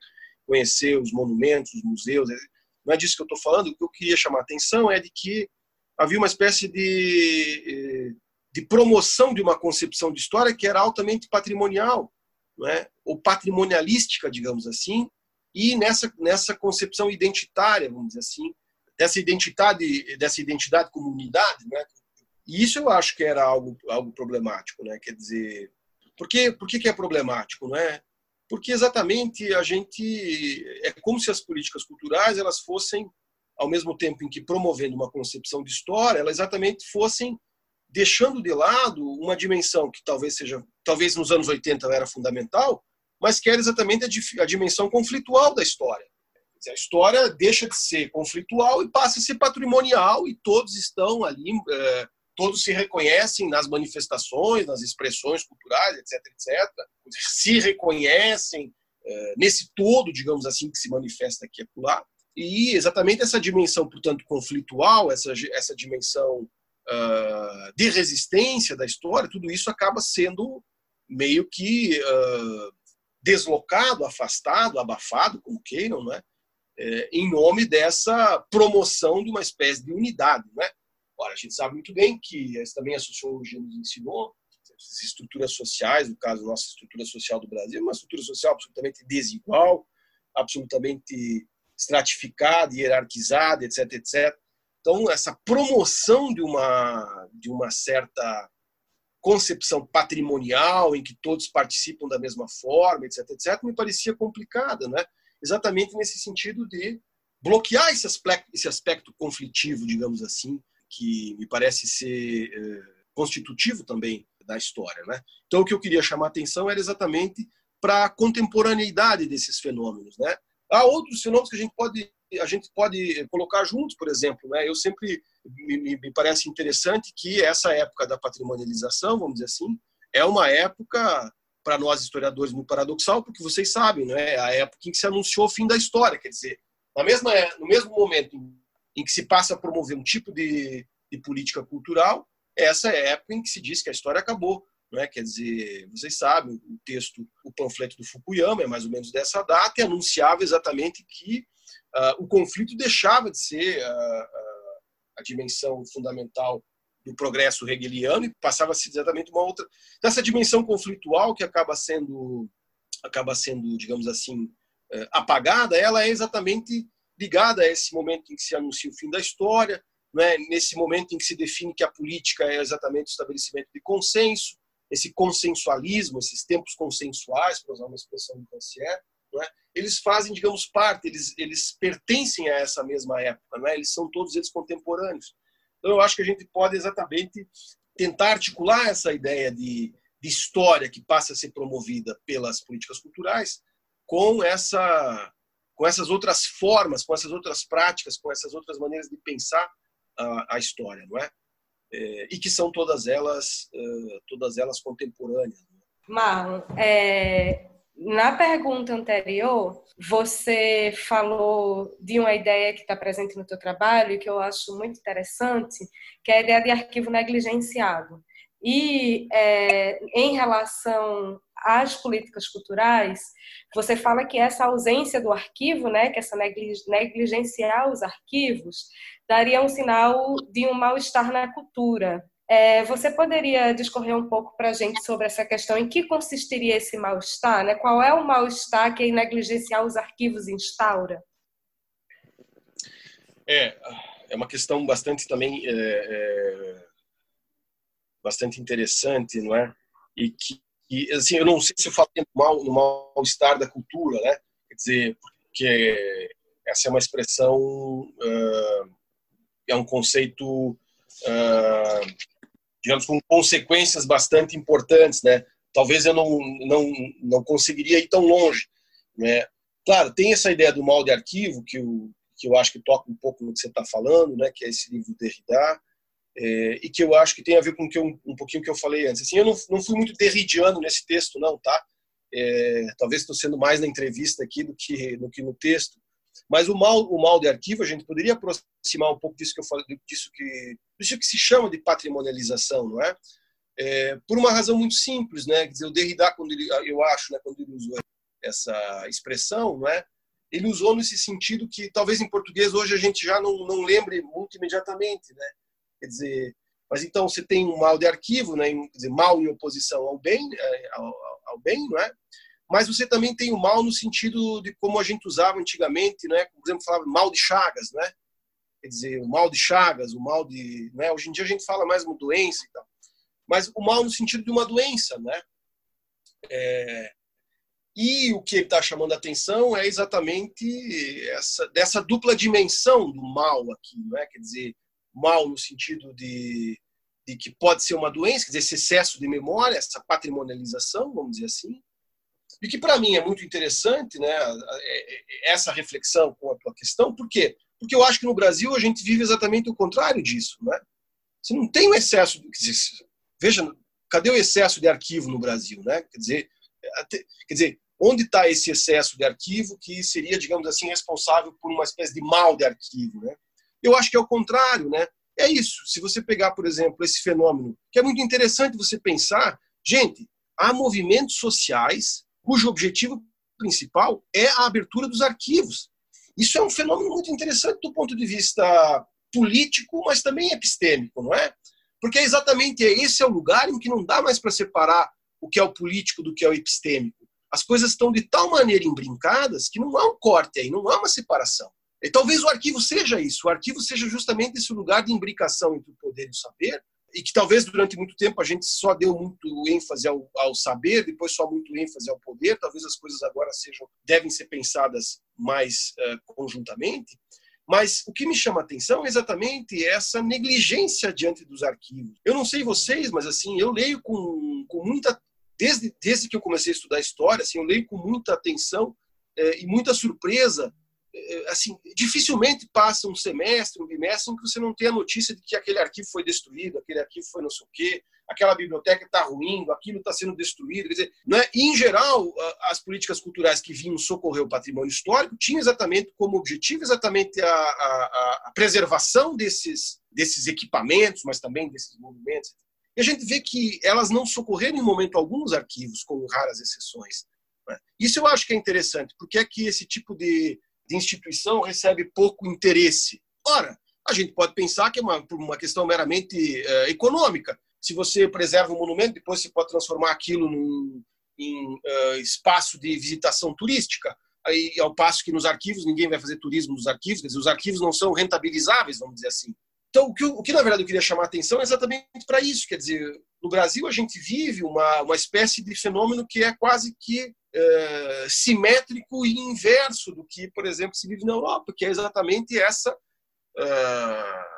conhecer os monumentos, os museus. Não é disso que eu estou falando. O que eu queria chamar a atenção é de que havia uma espécie de, eh, de promoção de uma concepção de história que era altamente patrimonial, não é? ou patrimonialística, digamos assim, e nessa, nessa concepção identitária, vamos dizer assim, dessa identidade, dessa identidade comunidade, né? E isso eu acho que era algo, algo problemático, né? Quer dizer, por que, por que, que é problemático, não é? Porque exatamente a gente é como se as políticas culturais elas fossem ao mesmo tempo em que promovendo uma concepção de história, elas exatamente fossem deixando de lado uma dimensão que talvez seja, talvez nos anos 80 era fundamental, mas que era exatamente a, dimensão conflitual da história. A história deixa de ser conflitual e passa a ser patrimonial e todos estão ali, é, todos se reconhecem nas manifestações, nas expressões culturais, etc, etc. Se reconhecem é, nesse todo, digamos assim, que se manifesta aqui e acolá. E exatamente essa dimensão, portanto, conflitual, essa, essa dimensão uh, de resistência da história, tudo isso acaba sendo meio que uh, deslocado, afastado, abafado, como queiram, não é? é, em nome dessa promoção de uma espécie de unidade. Né? Ora, a gente sabe muito bem que também a sociologia nos ensinou, as estruturas sociais, no caso, nossa estrutura social do Brasil, uma estrutura social absolutamente desigual, absolutamente estratificada, hierarquizada, etc, etc. Então, essa promoção de uma, de uma certa concepção patrimonial em que todos participam da mesma forma, etc, etc, me parecia complicada, né? exatamente nesse sentido de bloquear esse aspecto, esse aspecto conflitivo, digamos assim, que me parece ser é, constitutivo também da história. Né? Então, o que eu queria chamar a atenção era exatamente para a contemporaneidade desses fenômenos. Né? Há outros fenômenos que a gente pode a gente pode colocar juntos, por exemplo. Né? Eu sempre me, me parece interessante que essa época da patrimonialização, vamos dizer assim, é uma época para nós historiadores muito paradoxal, porque vocês sabem, né, a época em que se anunciou o fim da história, quer dizer, na mesma, no mesmo momento em que se passa a promover um tipo de, de política cultural, essa é a época em que se diz que a história acabou. Não é? Quer dizer, vocês sabem, o texto, o panfleto do Fukuyama é mais ou menos dessa data e anunciava exatamente que uh, o conflito deixava de ser uh, uh, a dimensão fundamental do progresso hegeliano e passava a ser exatamente uma outra dessa dimensão conflitual que acaba sendo acaba sendo digamos assim eh, apagada ela é exatamente ligada a esse momento em que se anuncia o fim da história é nesse momento em que se define que a política é exatamente o estabelecimento de consenso esse consensualismo esses tempos consensuais para usar uma expressão do Rancière é? eles fazem digamos parte eles eles pertencem a essa mesma época é? eles são todos eles contemporâneos Então, eu acho que a gente pode exatamente tentar articular essa ideia de, de história que passa a ser promovida pelas políticas culturais com essa com essas outras formas, com essas outras práticas, com essas outras maneiras de pensar a, a história, não é? é? E que são todas elas uh, todas elas contemporâneas. Né? Marlon, é, na pergunta anterior, você falou de uma ideia que está presente no teu trabalho e que eu acho muito interessante, que é a ideia de arquivo negligenciado. E é, em relação às políticas culturais, você fala que essa ausência do arquivo, né, que essa negligenciar os arquivos, daria um sinal de um mal-estar na cultura. É, você poderia discorrer um pouco para a gente sobre essa questão? Em que consistiria esse mal-estar? Né? Qual é o mal-estar que negligenciar os arquivos instaura? É, é uma questão bastante também é, é, bastante interessante, não é? E que, e, assim, eu não sei se eu falo no mal no mal-estar da cultura, né? Quer dizer, porque essa é uma expressão, uh, é um conceito uh, digamos, com consequências bastante importantes, né? Talvez eu não, não, não conseguiria ir tão longe, né? Claro, tem essa ideia do mal de arquivo, que eu, que eu acho que toca um pouco no que você está falando, né? Que é esse livro Derrida, é, e que eu acho que tem a ver com que eu, um pouquinho que eu falei antes. Assim, eu não, não fui muito derridiano nesse texto, não, tá? É, talvez estou sendo mais na entrevista aqui do que, do que no texto, mas o mal, o mal de arquivo, a gente poderia aproximar um pouco disso que eu falei, disso que, disso que se chama de patrimonialização, não é? é? por uma razão muito simples, né? Quer dizer, o Derrida, quando ele, eu acho, né, quando ele usou essa expressão, não é? Ele usou nesse sentido que talvez em português hoje a gente já não, não lembre muito imediatamente, né? Quer dizer, mas então você tem um mal de arquivo, né? Quer dizer, mal em oposição ao bem, é, ao, ao bem, não é? mas você também tem o mal no sentido de como a gente usava antigamente, né? Por exemplo, falava mal de Chagas, né? Quer dizer, o mal de Chagas, o mal de, né? Hoje em dia a gente fala mais uma doença e tal, mas o mal no sentido de uma doença, né? É... E o que ele está chamando a atenção é exatamente essa dessa dupla dimensão do mal aqui, não é? Quer dizer, mal no sentido de, de que pode ser uma doença, quer dizer, esse excesso de memória, essa patrimonialização, vamos dizer assim, e que para mim é muito interessante, né, é, é, essa reflexão com a tua questão, por quê? Porque eu acho que no Brasil a gente vive exatamente o contrário disso, né? Você não tem o excesso, veja, cadê o excesso de arquivo no Brasil, né? Quer dizer, quer dizer, onde está esse excesso de arquivo que seria, digamos assim, responsável por uma espécie de mal de arquivo, né? Eu acho que é o contrário, né? É isso. Se você pegar, por exemplo, esse fenômeno, que é muito interessante você pensar, gente, há movimentos sociais cujo objetivo principal é a abertura dos arquivos. Isso é um fenômeno muito interessante do ponto de vista político, mas também epistêmico, não é? Porque é exatamente esse é o lugar em que não dá mais para separar o que é o político do que é o epistêmico. As coisas estão de tal maneira embrincadas que não há um corte aí, não há uma separação. E talvez o arquivo seja isso. O arquivo seja justamente esse lugar de imbricação entre o poder e o saber, e que talvez durante muito tempo a gente só deu muito ênfase ao, ao, saber, depois só muito ênfase ao poder. Talvez as coisas agora sejam devem ser pensadas mais uh, conjuntamente. Mas o que me chama a atenção é exatamente essa negligência diante dos arquivos. Eu não sei vocês, mas assim eu leio com, com muita desde desde que eu comecei a estudar história, assim eu leio com muita atenção eh, e muita surpresa assim, dificilmente passa um semestre, um bimestre em que você não tem a notícia de que aquele arquivo foi destruído, aquele arquivo foi não sei o quê, aquela biblioteca está ruindo, aquilo está sendo destruído. Quer dizer, não é? E, em geral, as políticas culturais que vinham socorrer o patrimônio histórico tinham exatamente como objetivo exatamente a, a, a preservação desses, desses equipamentos, mas também desses monumentos. E a gente vê que elas não socorreram em momento algum os arquivos, com raras exceções. É? Isso eu acho que é interessante, porque é que esse tipo de instituição recebe pouco interesse. Ora, a gente pode pensar que é uma, uma questão meramente é, econômica. Se você preserva um monumento, depois você pode transformar aquilo num, em uh, espaço de visitação turística. Aí, ao passo que nos arquivos ninguém vai fazer turismo nos arquivos, quer dizer, os arquivos não são rentabilizáveis, vamos dizer assim. Então, o que, o que na verdade eu queria chamar a atenção é exatamente para isso. Quer dizer, no Brasil a gente vive uma, uma espécie de fenômeno que é quase que é, simétrico e inverso do que, por exemplo, se vive na Europa, que é exatamente essa. É,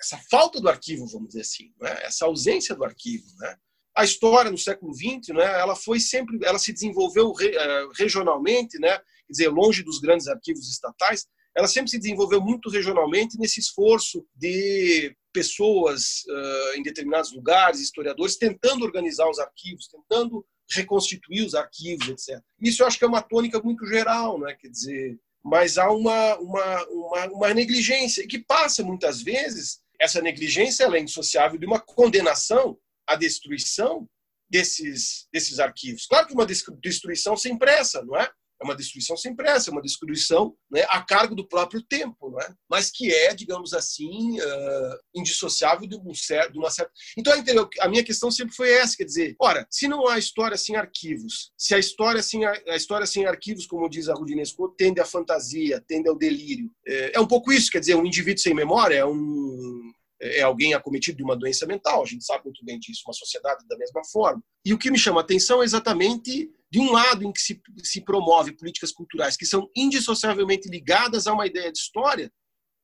essa falta do arquivo, vamos dizer assim, né? essa ausência do arquivo. Né? A história no século XX, né, ela foi sempre, ela se desenvolveu re, uh, regionalmente, né, quer dizer, longe dos grandes arquivos estatais, ela sempre se desenvolveu muito regionalmente nesse esforço de pessoas uh, em determinados lugares, historiadores, tentando organizar os arquivos, tentando reconstituir os arquivos, etc. Isso eu acho que é uma tônica muito geral, né? quer dizer, mas há uma, uma, uma, uma negligência que passa muitas vezes, essa negligência ela é indissociável de uma condenação à destruição desses, desses arquivos. Claro que uma destruição sem pressa, não é? É uma destruição sem pressa, é uma destruição né, a cargo do próprio tempo, não é? mas que é, digamos assim, uh, indissociável de, um certo, de uma certa. Então, a minha questão sempre foi essa: quer dizer, ora, se não há história sem arquivos, se a história sem, a história sem arquivos, como diz a Rudinesco, tende à fantasia, tende ao delírio, é, é um pouco isso, quer dizer, um indivíduo sem memória é um, é alguém acometido de uma doença mental, a gente sabe muito bem disso, uma sociedade da mesma forma. E o que me chama a atenção é exatamente de um lado em que se, se promove políticas culturais que são indissociavelmente ligadas a uma ideia de história,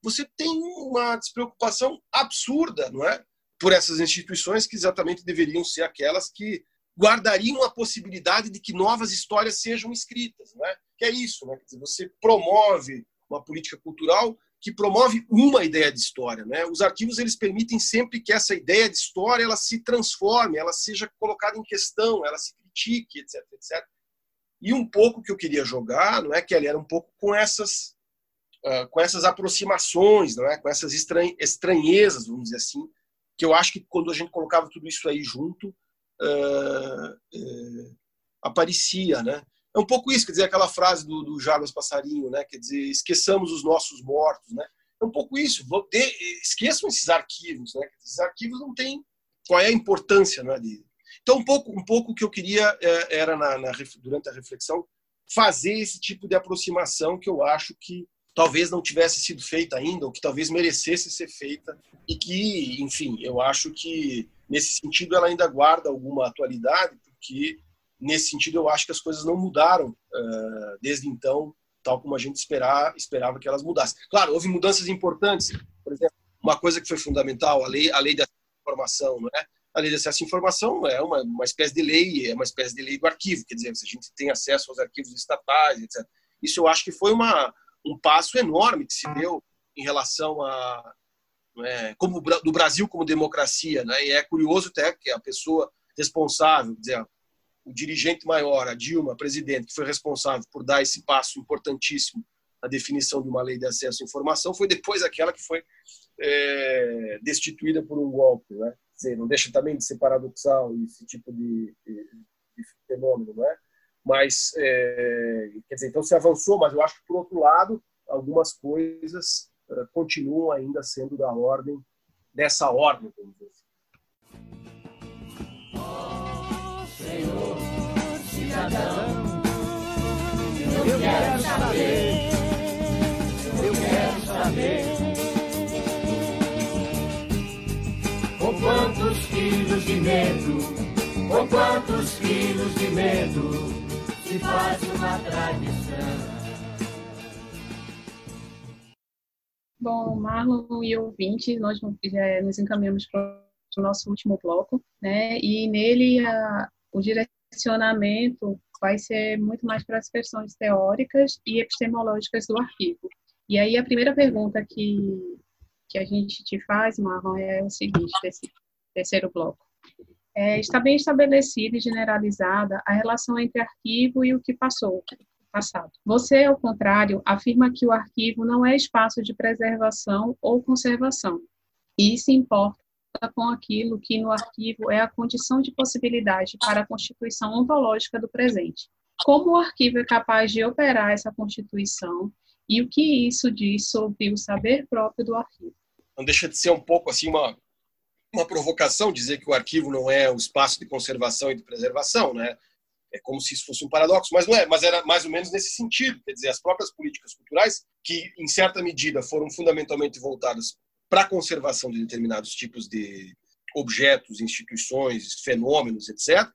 você tem uma despreocupação absurda, não é? Por essas instituições que exatamente deveriam ser aquelas que guardariam a possibilidade de que novas histórias sejam escritas, não é? Que é isso, né? Você promove uma política cultural que promove uma ideia de história. Né? Os arquivos eles permitem sempre que essa ideia de história ela se transforme, ela seja colocada em questão, ela se critique, etc, etc. E um pouco que eu queria jogar, não é, que era um pouco com essas uh, com essas aproximações, não é, com essas estranhezas, vamos dizer assim, que eu acho que quando a gente colocava tudo isso aí junto uh, uh, aparecia, né? É um pouco isso, quer dizer, aquela frase do, do Jarbas Passarinho, né? Quer dizer, esqueçamos os nossos mortos, né? É um pouco isso. esqueçam esses arquivos, né? Esses arquivos não têm qual é a importância, né? De, então, um pouco, um pouco o que eu queria é, era na, na, durante a reflexão fazer esse tipo de aproximação que eu acho que talvez não tivesse sido feita ainda ou que talvez merecesse ser feita e que, enfim, eu acho que nesse sentido ela ainda guarda alguma atualidade porque nesse sentido, eu acho que as coisas não mudaram uh, desde então, tal como a gente esperar, esperava que elas mudassem. Claro, houve mudanças importantes. Por exemplo, uma coisa que foi fundamental, a lei, a lei de informação, não é? A lei de acesso à informação é uma, uma espécie de lei, é uma espécie de lei do arquivo, quer dizer, a gente tem acesso aos arquivos estatais, etc. Isso eu acho que foi uma, um passo enorme que se deu em relação a é, como do Brasil como democracia, né? E é curioso até que a pessoa responsável, dizer, o dirigente maior, a Dilma, a presidente, que foi responsável por dar esse passo importantíssimo na definição de uma lei de acesso à informação, foi depois aquela que foi é, destituída por um golpe. Né? Dizer, não deixa também de ser paradoxal esse tipo de, de, de fenômeno, não é? Mas, é, quer dizer, então se avançou, mas eu acho que, por outro lado, algumas coisas uh, continuam ainda sendo da ordem, dessa ordem, vamos dizer assim. Senhor, cidadão. Eu quero saber, eu quero saber. Com quantos quilos de medo, com quantos quilos de medo se faz uma tradição. Bom, Marlon e ouvintes, nós já nos encaminhamos para o nosso último bloco, né? E nele a, o direcionamento vai ser muito mais para as questões teóricas e epistemológicas do arquivo. E aí a primeira pergunta que, que a gente te faz, Marlon, é o seguinte, desse terceiro bloco. É, está bem estabelecida e generalizada a relação entre arquivo e o que passou, passado. Você, ao contrário, afirma que o arquivo não é espaço de preservação ou conservação, e se importa com aquilo que no arquivo é a condição de possibilidade para a constituição ontológica do presente. Como o arquivo é capaz de operar essa constituição e o que isso diz sobre o saber próprio do arquivo? Não deixa de ser um pouco assim uma uma provocação dizer que o arquivo não é um espaço de conservação e de preservação, né? É como se isso fosse um paradoxo, mas não é, mas era mais ou menos nesse sentido, quer dizer, as próprias políticas culturais que em certa medida foram fundamentalmente voltadas para a conservação de determinados tipos de objetos, instituições, fenômenos, etc.,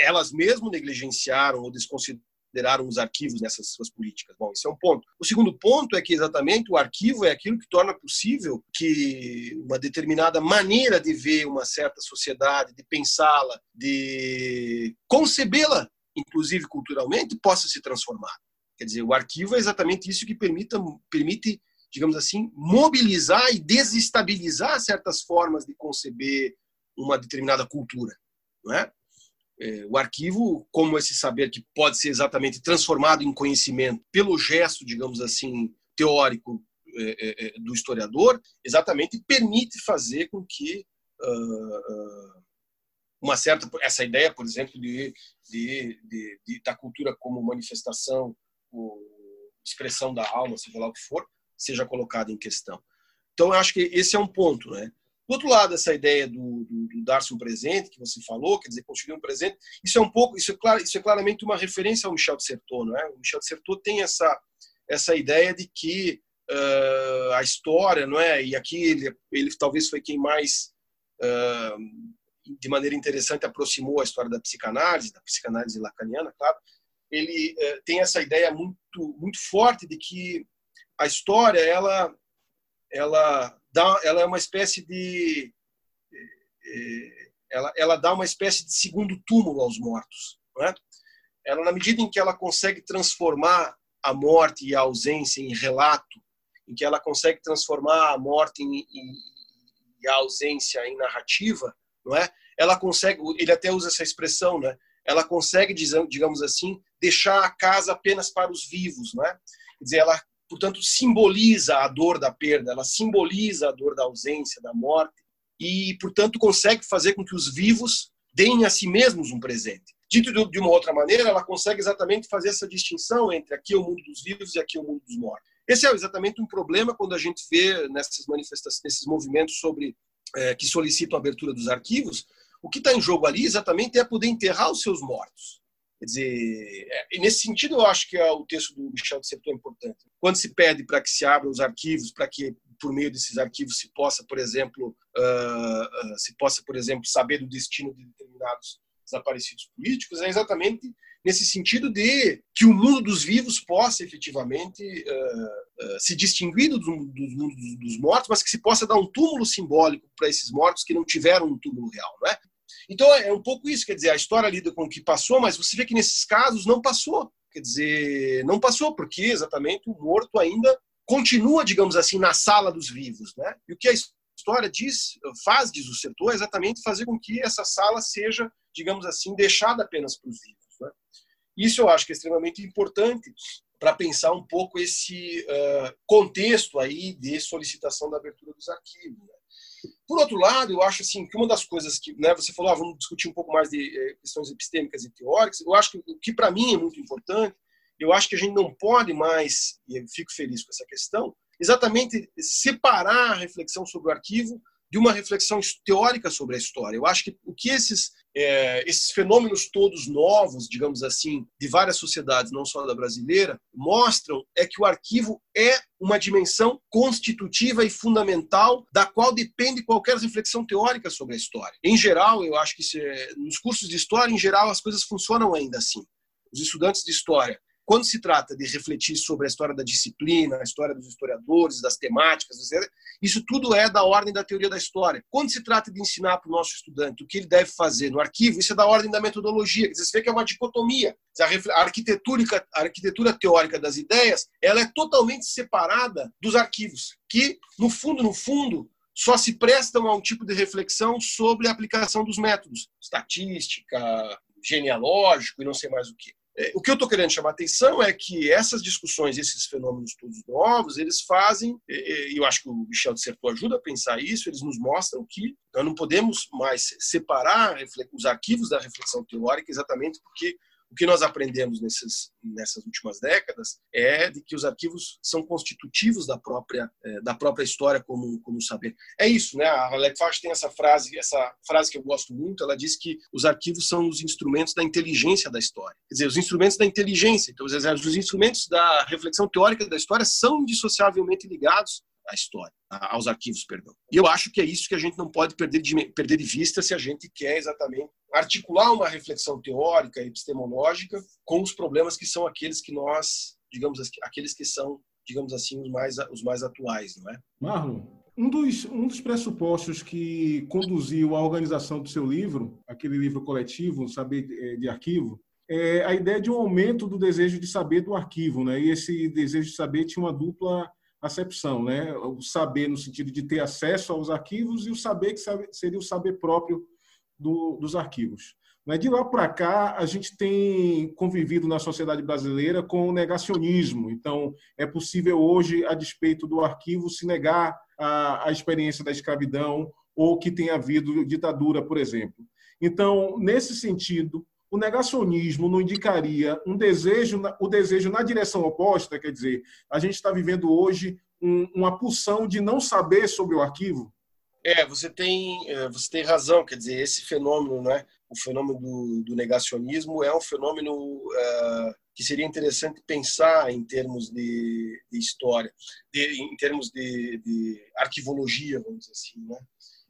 elas mesmo negligenciaram ou desconsideraram consideraram os arquivos nessas suas políticas. Bom, esse é um ponto. O segundo ponto é que exatamente o arquivo é aquilo que torna possível que uma determinada maneira de ver uma certa sociedade, de pensá-la, de concebê-la, inclusive culturalmente, possa se transformar. Quer dizer, o arquivo é exatamente isso que permita, permite, digamos assim, mobilizar e desestabilizar certas formas de conceber uma determinada cultura, não é? é? o arquivo, como esse saber que pode ser exatamente transformado em conhecimento pelo gesto, digamos assim, teórico é, é, do historiador, exatamente permite fazer com que uh, uma certa essa ideia, por exemplo, de, de, de, de da cultura como manifestação expressão da alma, seja lá o que for, seja colocada em questão. Então, eu acho que esse é um ponto, né? Do outro lado, essa ideia do, do, do dar-se um presente, que você falou, quer dizer, construir um presente, isso é um pouco, isso é, claro, isso é claramente uma referência ao Michel de Certeau, não é? O Michel de Certeau tem essa, essa ideia de que uh, a história, não é? E aqui ele, ele talvez foi quem mais, uh, de maneira interessante, aproximou a história da psicanálise, da psicanálise lacaniana, claro, ele é, tem essa ideia muito muito forte de que a história ela ela dá ela é uma espécie de é, ela ela dá uma espécie de segundo túmulo aos mortos é? ela na medida em que ela consegue transformar a morte e a ausência em relato em que ela consegue transformar a morte em, em, e a ausência em narrativa não é ela consegue ele até usa essa expressão né ela consegue, digamos assim, deixar a casa apenas para os vivos, não é? Quer dizer, ela, portanto, simboliza a dor da perda, ela simboliza a dor da ausência, da morte, e, portanto, consegue fazer com que os vivos deem a si mesmos um presente. Dito de uma outra maneira, ela consegue exatamente fazer essa distinção entre aqui é o mundo dos vivos e aqui é o mundo dos mortos. Esse é exatamente um problema quando a gente vê nessas manifestações, nesses movimentos sobre é, que solicitam a abertura dos arquivos, o que está em jogo ali exatamente é poder enterrar os seus mortos. Quer dizer, é, nesse sentido, eu acho que é o texto do Michel de Certeau é importante. Quando se pede para que se abram os arquivos, para que por meio desses arquivos se possa, por exemplo, uh, uh, se possa, por exemplo, saber do destino de determinados desaparecidos políticos, é exatamente nesse sentido de que o mundo dos vivos possa efetivamente uh, se distinguir do, do mundo dos mortos, mas que se possa dar um túmulo simbólico para esses mortos que não tiveram um túmulo real, não é? Então é um pouco isso, quer dizer, a história lida com o que passou, mas você vê que nesses casos não passou. Quer dizer, não passou, porque exatamente o morto ainda continua, digamos assim, na sala dos vivos. Né? E o que a história diz, faz, diz o setor, é exatamente fazer com que essa sala seja, digamos assim, deixada apenas para os vivos. Né? Isso eu acho que é extremamente importante para pensar um pouco esse uh, contexto aí de solicitação da abertura dos arquivos. Né? Por outro lado, eu acho assim que uma das coisas que né, você falou, ah, vamos discutir um pouco mais de eh, questões epistêmicas e teóricas. Eu acho que o que para mim é muito importante, eu acho que a gente não pode mais, e eu fico feliz com essa questão, exatamente separar a reflexão sobre o arquivo de uma reflexão teórica sobre a história. Eu acho que o que esses, é, esses fenômenos todos novos, digamos assim, de várias sociedades, não só da brasileira, mostram é que o arquivo é uma dimensão constitutiva e fundamental da qual depende qualquer reflexão teórica sobre a história. Em geral, eu acho que é, nos cursos de história, em geral, as coisas funcionam ainda assim. Os estudantes de história quando se trata de refletir sobre a história da disciplina, a história dos historiadores, das temáticas, isso tudo é da ordem da teoria da história. Quando se trata de ensinar para o nosso estudante o que ele deve fazer no arquivo, isso é da ordem da metodologia. Você vê que é uma dicotomia. A arquitetura, a arquitetura teórica das ideias ela é totalmente separada dos arquivos, que, no fundo, no fundo, só se prestam a um tipo de reflexão sobre a aplicação dos métodos, estatística, genealógico e não sei mais o que. É, o que eu estou querendo chamar a atenção é que essas discussões, esses fenômenos todos novos, eles fazem, e eu acho que o Michel de Certeau ajuda a pensar isso, eles nos mostram que nós não podemos mais separar os arquivos da reflexão teórica exatamente porque o que nós aprendemos nesses, nessas últimas décadas é de que os arquivos são constitutivos da própria, é, da própria história como, como saber. É isso, né? A Alec tem essa frase, essa frase que eu gosto muito, ela diz que os arquivos são os instrumentos da inteligência da história. Quer dizer, os instrumentos da inteligência. Então, os instrumentos da reflexão teórica da história são indissociavelmente ligados à história, aos arquivos, perdão. E eu acho que é isso que a gente não pode perder de, perder de vista se a gente quer exatamente articular uma reflexão teórica epistemológica com os problemas que são aqueles que nós, digamos, aqueles que são, digamos assim, os mais, os mais atuais, não é? Marlon, um dos, um dos pressupostos que conduziu à organização do seu livro, aquele livro coletivo, Saber de Arquivo, é a ideia de um aumento do desejo de saber do arquivo, né? E esse desejo de saber tinha uma dupla acepção, né? O saber no sentido de ter acesso aos arquivos e o saber que seria o saber próprio do, dos arquivos. Mas de lá para cá, a gente tem convivido na sociedade brasileira com o negacionismo. Então, é possível hoje, a despeito do arquivo, se negar a, a experiência da escravidão ou que tenha havido ditadura, por exemplo. Então, nesse sentido, o negacionismo não indicaria um desejo, o desejo na direção oposta, quer dizer, a gente está vivendo hoje um, uma pulsão de não saber sobre o arquivo? É, você tem, é, você tem razão, quer dizer, esse fenômeno, né, o fenômeno do, do negacionismo é um fenômeno uh, que seria interessante pensar em termos de, de história, de, em termos de, de, arquivologia, vamos dizer assim. Né?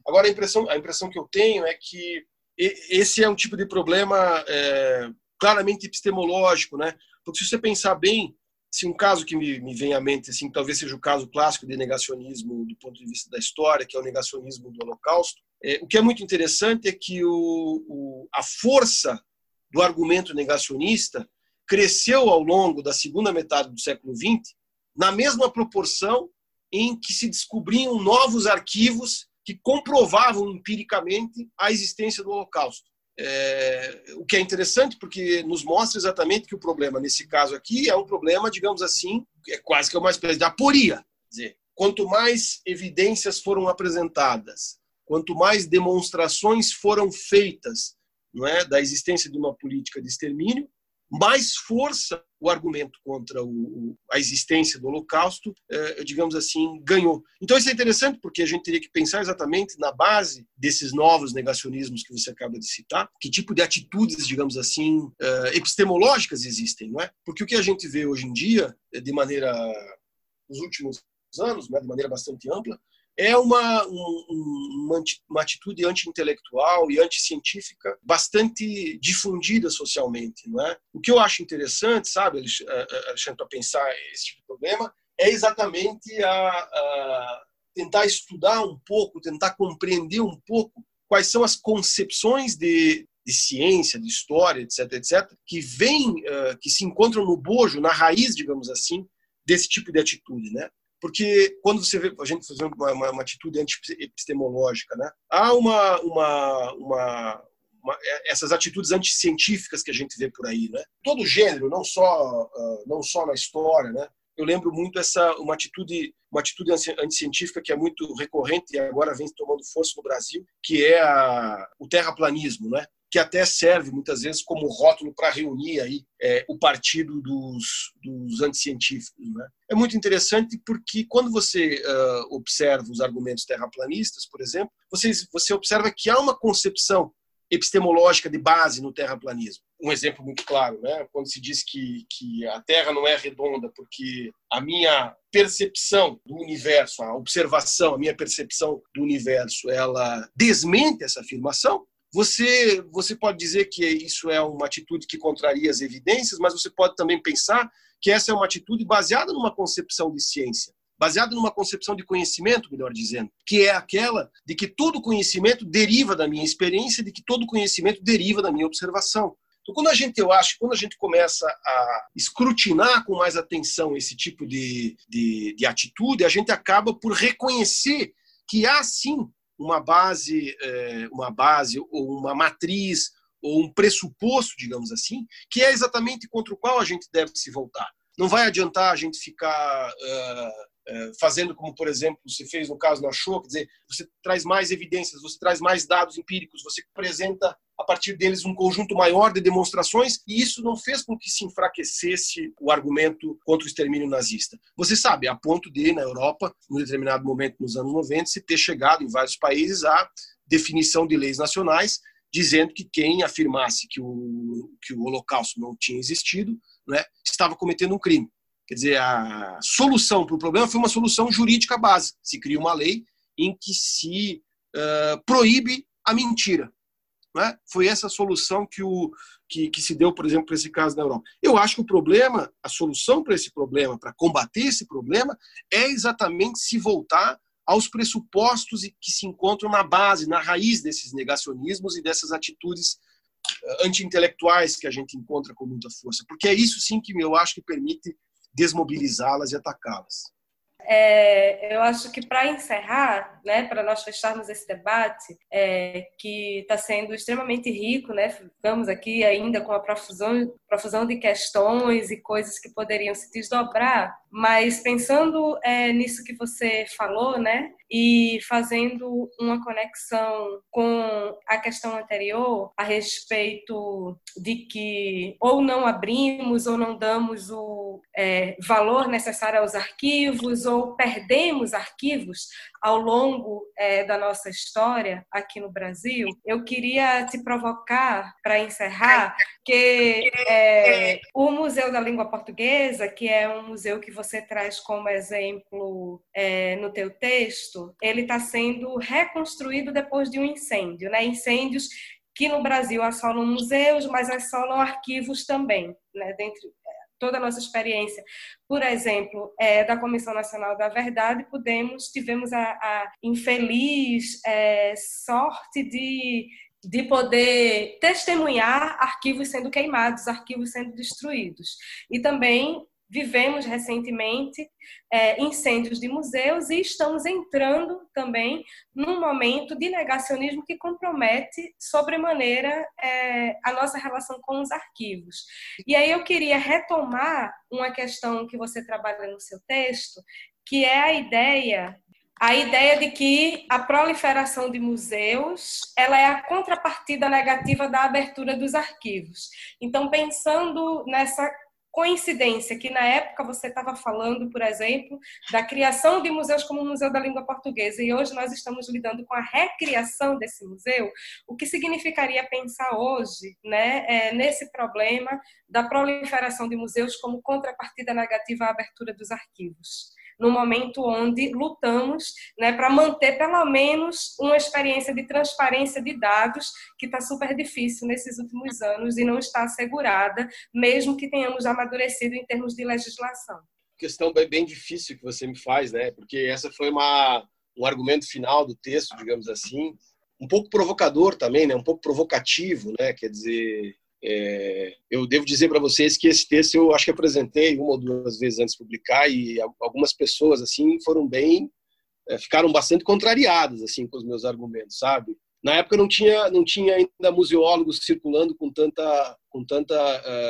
Agora, a impressão, a impressão que eu tenho é que esse é um tipo de problema é, claramente epistemológico, né? Porque se você pensar bem, se um caso que me, me vem à mente, assim, talvez seja o caso clássico de negacionismo do ponto de vista da história, que é o negacionismo do Holocausto, é, o que é muito interessante é que o, o, a força do argumento negacionista cresceu ao longo da segunda metade do século XX na mesma proporção em que se descobriam novos arquivos que comprovavam empiricamente a existência do Holocausto. É, o que é interessante porque nos mostra exatamente que o problema nesse caso aqui é um problema, digamos assim, é quase que uma espécie de aporia. Quer dizer, quanto mais evidências foram apresentadas, quanto mais demonstrações foram feitas não é, da existência de uma política de extermínio, mais força o argumento contra o, a existência do Holocausto, eh, digamos assim, ganhou. Então isso é interessante porque a gente teria que pensar exatamente na base desses novos negacionismos que você acaba de citar, que tipo de atitudes, digamos assim, eh, epistemológicas existem, não é? Porque o que a gente vê hoje em dia, de maneira nos últimos anos, né, de maneira bastante ampla, é uma, um, uma atitude anti-intelectual e anti-científica bastante difundida socialmente. Não é? O que eu acho interessante, sabe, Alexandre, para pensar esse tipo de problema, é exatamente a, a tentar estudar um pouco, tentar compreender um pouco quais são as concepções de, de ciência, de história, etc., etc., que vêm, uh, que se encontram no bojo, na raiz, digamos assim, desse tipo de atitude, né? Porque quando você vê a gente fazendo uma, uma, uma atitude epistemológica, né, há uma, uma, uma, uma, é, essas atitudes anticientíficas que a gente vê por aí, né? Todo gênero, não só uh, não só na história, né? Eu lembro muito essa uma atitude uma atitude anticientífica que é muito recorrente e agora vem tomando força no Brasil, que é a, o terraplanismo, né? Que até serve muitas vezes como rótulo para reunir aí é, o partido dos, dos anticientíficos. Né? É muito interessante porque quando você uh, observa os argumentos terraplanistas, por exemplo, você, você observa que há uma concepção epistemológica de base no terraplanismo. Um exemplo muito claro, né? quando se diz que, que a Terra não é redonda porque a minha percepção do universo, a observação, a minha percepção do universo, ela desmente essa afirmação, você, você pode dizer que isso é uma atitude que contraria as evidências, mas você pode também pensar que essa é uma atitude baseada numa concepção de ciência, baseada numa concepção de conhecimento, melhor dizendo, que é aquela de que todo conhecimento deriva da minha experiência, de que todo conhecimento deriva da minha observação. Então, quando a gente, eu acho, quando a gente começa a escrutinar com mais atenção esse tipo de, de, de atitude, a gente acaba por reconhecer que há sim uma base, é, uma base ou uma matriz ou um pressuposto, digamos assim, que é exatamente contra o qual a gente deve se voltar. Não vai adiantar a gente ficar uh, uh, fazendo como, por exemplo, você fez no caso da Show, quer dizer, você traz mais evidências, você traz mais dados empíricos, você apresenta a partir deles um conjunto maior de demonstrações, e isso não fez com que se enfraquecesse o argumento contra o extermínio nazista. Você sabe, a ponto de, na Europa, num determinado momento nos anos 90, se ter chegado em vários países à definição de leis nacionais, dizendo que quem afirmasse que o, que o Holocausto não tinha existido né, estava cometendo um crime. Quer dizer, a solução para o problema foi uma solução jurídica base. Se cria uma lei em que se uh, proíbe a mentira Né? Foi essa solução que, o, que, que se deu, por exemplo, para esse caso na Europa. Eu acho que o problema, a solução para esse problema, para combater esse problema, é exatamente se voltar aos pressupostos que se encontram na base, na raiz desses negacionismos e dessas atitudes eh, anti-intelectuais que a gente encontra com muita força. Porque é isso sim que eu acho que permite desmobilizá-las e atacá-las. É, eu acho que para encerrar, né, para nós fecharmos esse debate, é, que está sendo extremamente rico, né, ficamos aqui ainda com a profusão, profusão de questões e coisas que poderiam se desdobrar, mas pensando é, nisso que você falou, né, e fazendo uma conexão com a questão anterior a respeito de que ou não abrimos ou não damos o é, valor necessário aos arquivos ou perdemos arquivos ao longo é, da nossa história aqui no Brasil, eu queria te provocar para encerrar que é, o Museu da Língua Portuguesa, que é um museu que você traz como exemplo é, no teu texto, ele está sendo reconstruído depois de um incêndio, né? Incêndios que no Brasil assolam museus, mas assolam arquivos também, né? Dentro, toda a nossa experiência, por exemplo, é, da Comissão Nacional da Verdade, pudemos, tivemos a, a infeliz é, sorte de, de poder testemunhar arquivos sendo queimados, arquivos sendo destruídos. E também vivemos recentemente é, incêndios de museus e estamos entrando também num momento de negacionismo que compromete sobremaneira é, a nossa relação com os arquivos. E aí eu queria retomar uma questão que você trabalha no seu texto, que é a ideia a ideia de que a proliferação de museus ela é a contrapartida negativa da abertura dos arquivos. Então, pensando nessa coincidência que na época você estava falando, por exemplo, da criação de museus como o Museu da Língua Portuguesa e hoje nós estamos lidando com a recriação desse museu, o que significaria pensar hoje, né, é, nesse problema da proliferação de museus como contrapartida negativa à abertura dos arquivos? No momento onde lutamos né, para manter pelo menos uma experiência de transparência de dados que está super difícil nesses últimos anos e não está assegurada, mesmo que tenhamos amadurecido em termos de legislação. Questão bem difícil que você me faz, né? Porque essa foi uma um argumento final do texto, digamos assim, um pouco provocador também, né? Um pouco provocativo, né? Quer dizer, é, eu devo dizer para vocês que esse texto eu acho que apresentei uma ou duas vezes antes de publicar e algumas pessoas assim foram bem, é, ficaram bastante contrariadas assim com os meus argumentos, sabe? Na época não tinha não tinha ainda museólogos circulando com tanta com tanta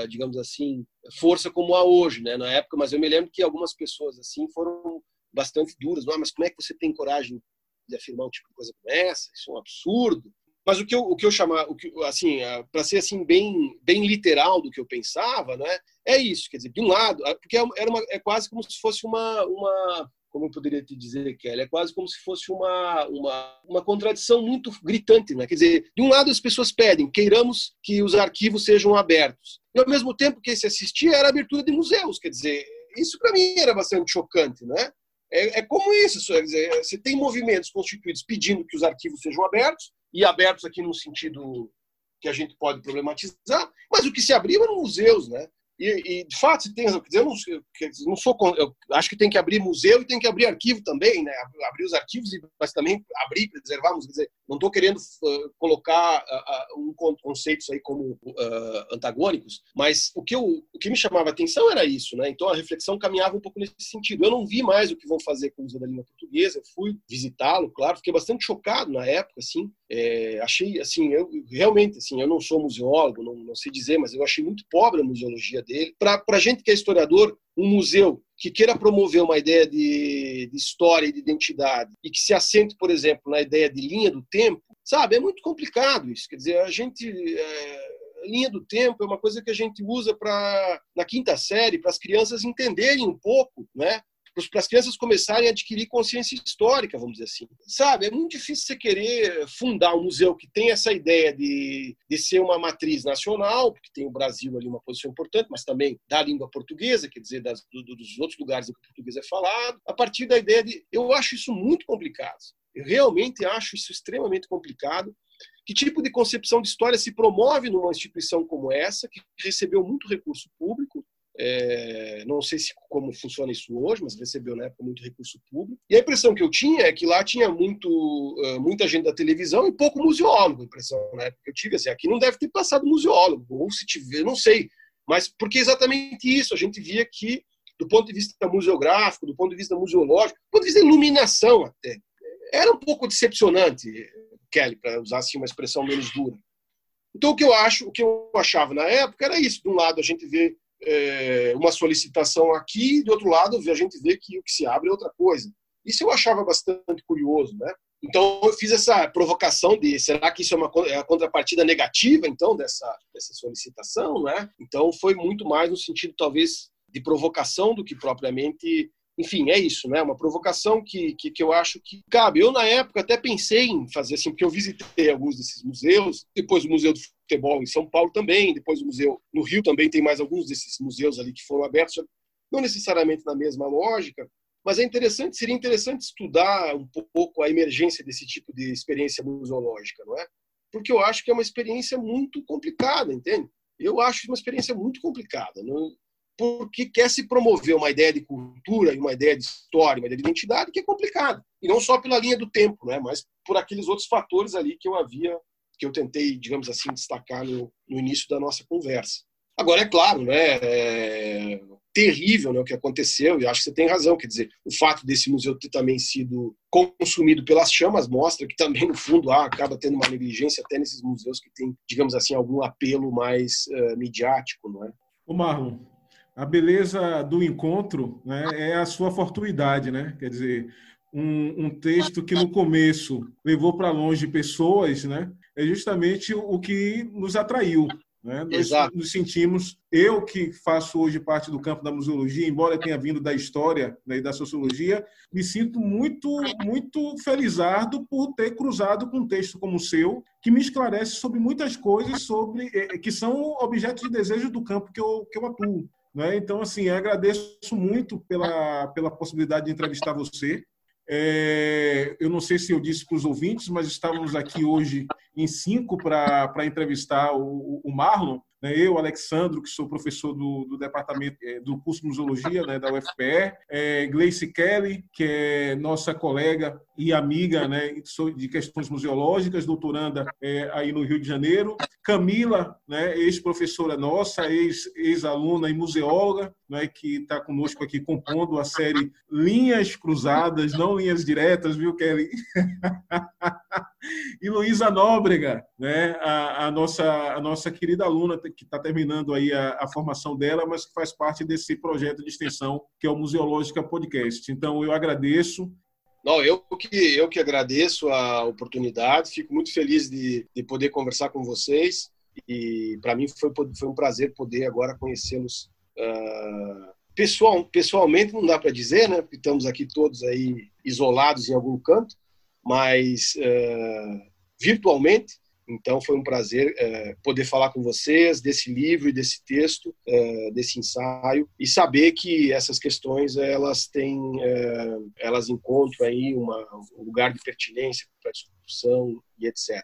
uh, digamos assim força como há hoje, né? Na época, mas eu me lembro que algumas pessoas assim foram bastante duras. Ah, mas como é que você tem coragem de afirmar um tipo de coisa como essa? Isso é um absurdo. Mas o que eu, o que eu chamar, o que, assim, para ser assim bem, bem literal do que eu pensava, né, é isso. Quer dizer, de um lado, porque é, era uma, é quase como se fosse uma, uma como eu poderia te dizer, Kelly, é quase como se fosse uma, uma, uma contradição muito gritante. Né? Quer dizer, de um lado as pessoas pedem, queiramos que os arquivos sejam abertos. E ao mesmo tempo que se assistia era a abertura de museus. Quer dizer, isso para mim era bastante chocante. Né? É, é como isso, quer dizer, você tem movimentos constituídos pedindo que os arquivos sejam abertos, e abertos aqui no sentido que a gente pode problematizar, mas o que se abriu eram museus, né? E, e, de fato, tem razão. eu não, não sou, eu acho que tem que abrir museu e tem que abrir arquivo também, né? Abrir os arquivos, mas também abrir, preservar, quer dizer, não estou querendo uh, colocar uh, uh, um conceitos aí como antagônicos, mas o que, eu, o que me chamava atenção era isso, né? Então a reflexão caminhava um pouco nesse sentido. Eu não vi mais o que vão fazer com o Museu da Língua Portuguesa, fui visitá-lo, claro, fiquei bastante chocado na época, assim, é, achei, assim, eu realmente, assim, eu não sou museólogo, não, não sei dizer, mas eu achei muito pobre a museologia dele. Para a gente que é historiador, um museu que queira promover uma ideia de, de, história e de identidade e que se assente, por exemplo, na ideia de linha do tempo, sabe, é muito complicado isso. Quer dizer, a gente. É, linha do tempo é uma coisa que a gente usa para na quinta série para as crianças entenderem um pouco, né? Para as crianças começarem a adquirir consciência histórica, vamos dizer assim. Sabe, é muito difícil você querer fundar um museu que tem essa ideia de, de ser uma matriz nacional, porque tem o Brasil ali uma posição importante, mas também da língua portuguesa, quer dizer, das, do, dos outros lugares em que o português é falado, a partir da ideia de. Eu acho isso muito complicado. Eu realmente acho isso extremamente complicado Que tipo de concepção de história se promove numa instituição como essa, que recebeu muito recurso público, é, não sei se como funciona isso hoje, mas recebeu na época muito recurso público. E a impressão que eu tinha é que lá tinha muito, muita gente da televisão e pouco museólogo. A impressão na época que eu tive assim, aqui não deve ter passado museólogo, ou se tiver, não sei. Mas porque exatamente isso, a gente via que do ponto de vista museográfico, do ponto de vista museológico, do ponto de vista da iluminação até, era um pouco decepcionante, Kelly, para usar assim uma expressão menos dura. Então o que eu acho, o que eu achava na época era isso. De um lado a gente vê é, uma solicitação aqui, do outro lado a gente vê que o que se abre é outra coisa. Isso eu achava bastante curioso, né? Então eu fiz essa provocação de será que isso é uma é a contrapartida negativa então dessa dessa solicitação, né? Então foi muito mais no sentido talvez de provocação do que propriamente enfim, é isso, né? Uma provocação que, que, que, eu acho que cabe. Eu, na época, até pensei em fazer assim, porque eu visitei alguns desses museus, depois o Museu do Futebol em São Paulo também, depois o museu no Rio também tem mais alguns desses museus ali que foram abertos, não necessariamente na mesma lógica, mas é interessante, seria interessante estudar um pouco a emergência desse tipo de experiência museológica, não é? Porque eu acho que é uma experiência muito complicada, entende? Eu acho uma experiência muito complicada. Não, porque quer se promover uma ideia de cultura uma ideia de história, uma ideia de identidade que é complicada. E não só pela linha do tempo, né, mas por aqueles outros fatores ali que eu havia, que eu tentei, digamos assim, destacar no, no início da nossa conversa. Agora, é claro, né, é terrível né, o que aconteceu, e acho que você tem razão, quer dizer, o fato desse museu ter também sido consumido pelas chamas mostra que também, no fundo, ah, acaba tendo uma negligência até nesses museus que tem, digamos assim, algum apelo mais uh, midiático, não é? O Marlon, a beleza do encontro né, é a sua fortuidade, né? Quer dizer, um, um texto que no começo levou para longe pessoas, né? É justamente o que nos atraiu. Né? Nós Exato. nos sentimos, eu que faço hoje parte do campo da museologia, embora tenha vindo da história né, e da sociologia, me sinto muito, muito felizardo por ter cruzado com um texto como o seu, que me esclarece sobre muitas coisas sobre eh, que são objetos de desejo do campo que eu, que eu atuo. Né? Então, assim, agradeço muito pela, pela possibilidade de entrevistar você. É, eu não sei se eu disse para os ouvintes, mas estávamos aqui hoje em cinco para entrevistar o, o Marlon. Né? Eu, Alexandro, que sou professor do, do departamento é, do curso de museologia né, da UFPE, é, Gleice Kelly, que é nossa colega e amiga né, de questões museológicas, doutoranda é, aí no Rio de Janeiro, Camila, né, ex-professora nossa, ex-aluna ex e museóloga, né, que está conosco aqui compondo a série Linhas Cruzadas, não linhas diretas, viu, Kelly? e Luísa Nóbrega, né, a, a, nossa, a nossa querida aluna que está terminando aí a, a, formação dela, mas que faz parte desse projeto de extensão que é o Museológica Podcast. Então, eu agradeço. Não, eu que, eu que agradeço a oportunidade, fico muito feliz de, de poder conversar com vocês. E para mim foi, foi um prazer poder agora conhecê-los uh, pessoal, pessoalmente, não dá para dizer, né, porque estamos aqui todos aí isolados em algum canto, mas uh, virtualmente. Então foi um prazer uh, poder falar com vocês desse livro e desse texto, uh, desse ensaio e saber que essas questões elas têm, elas encontram aí uma, um lugar de pertinência para discussão e etc.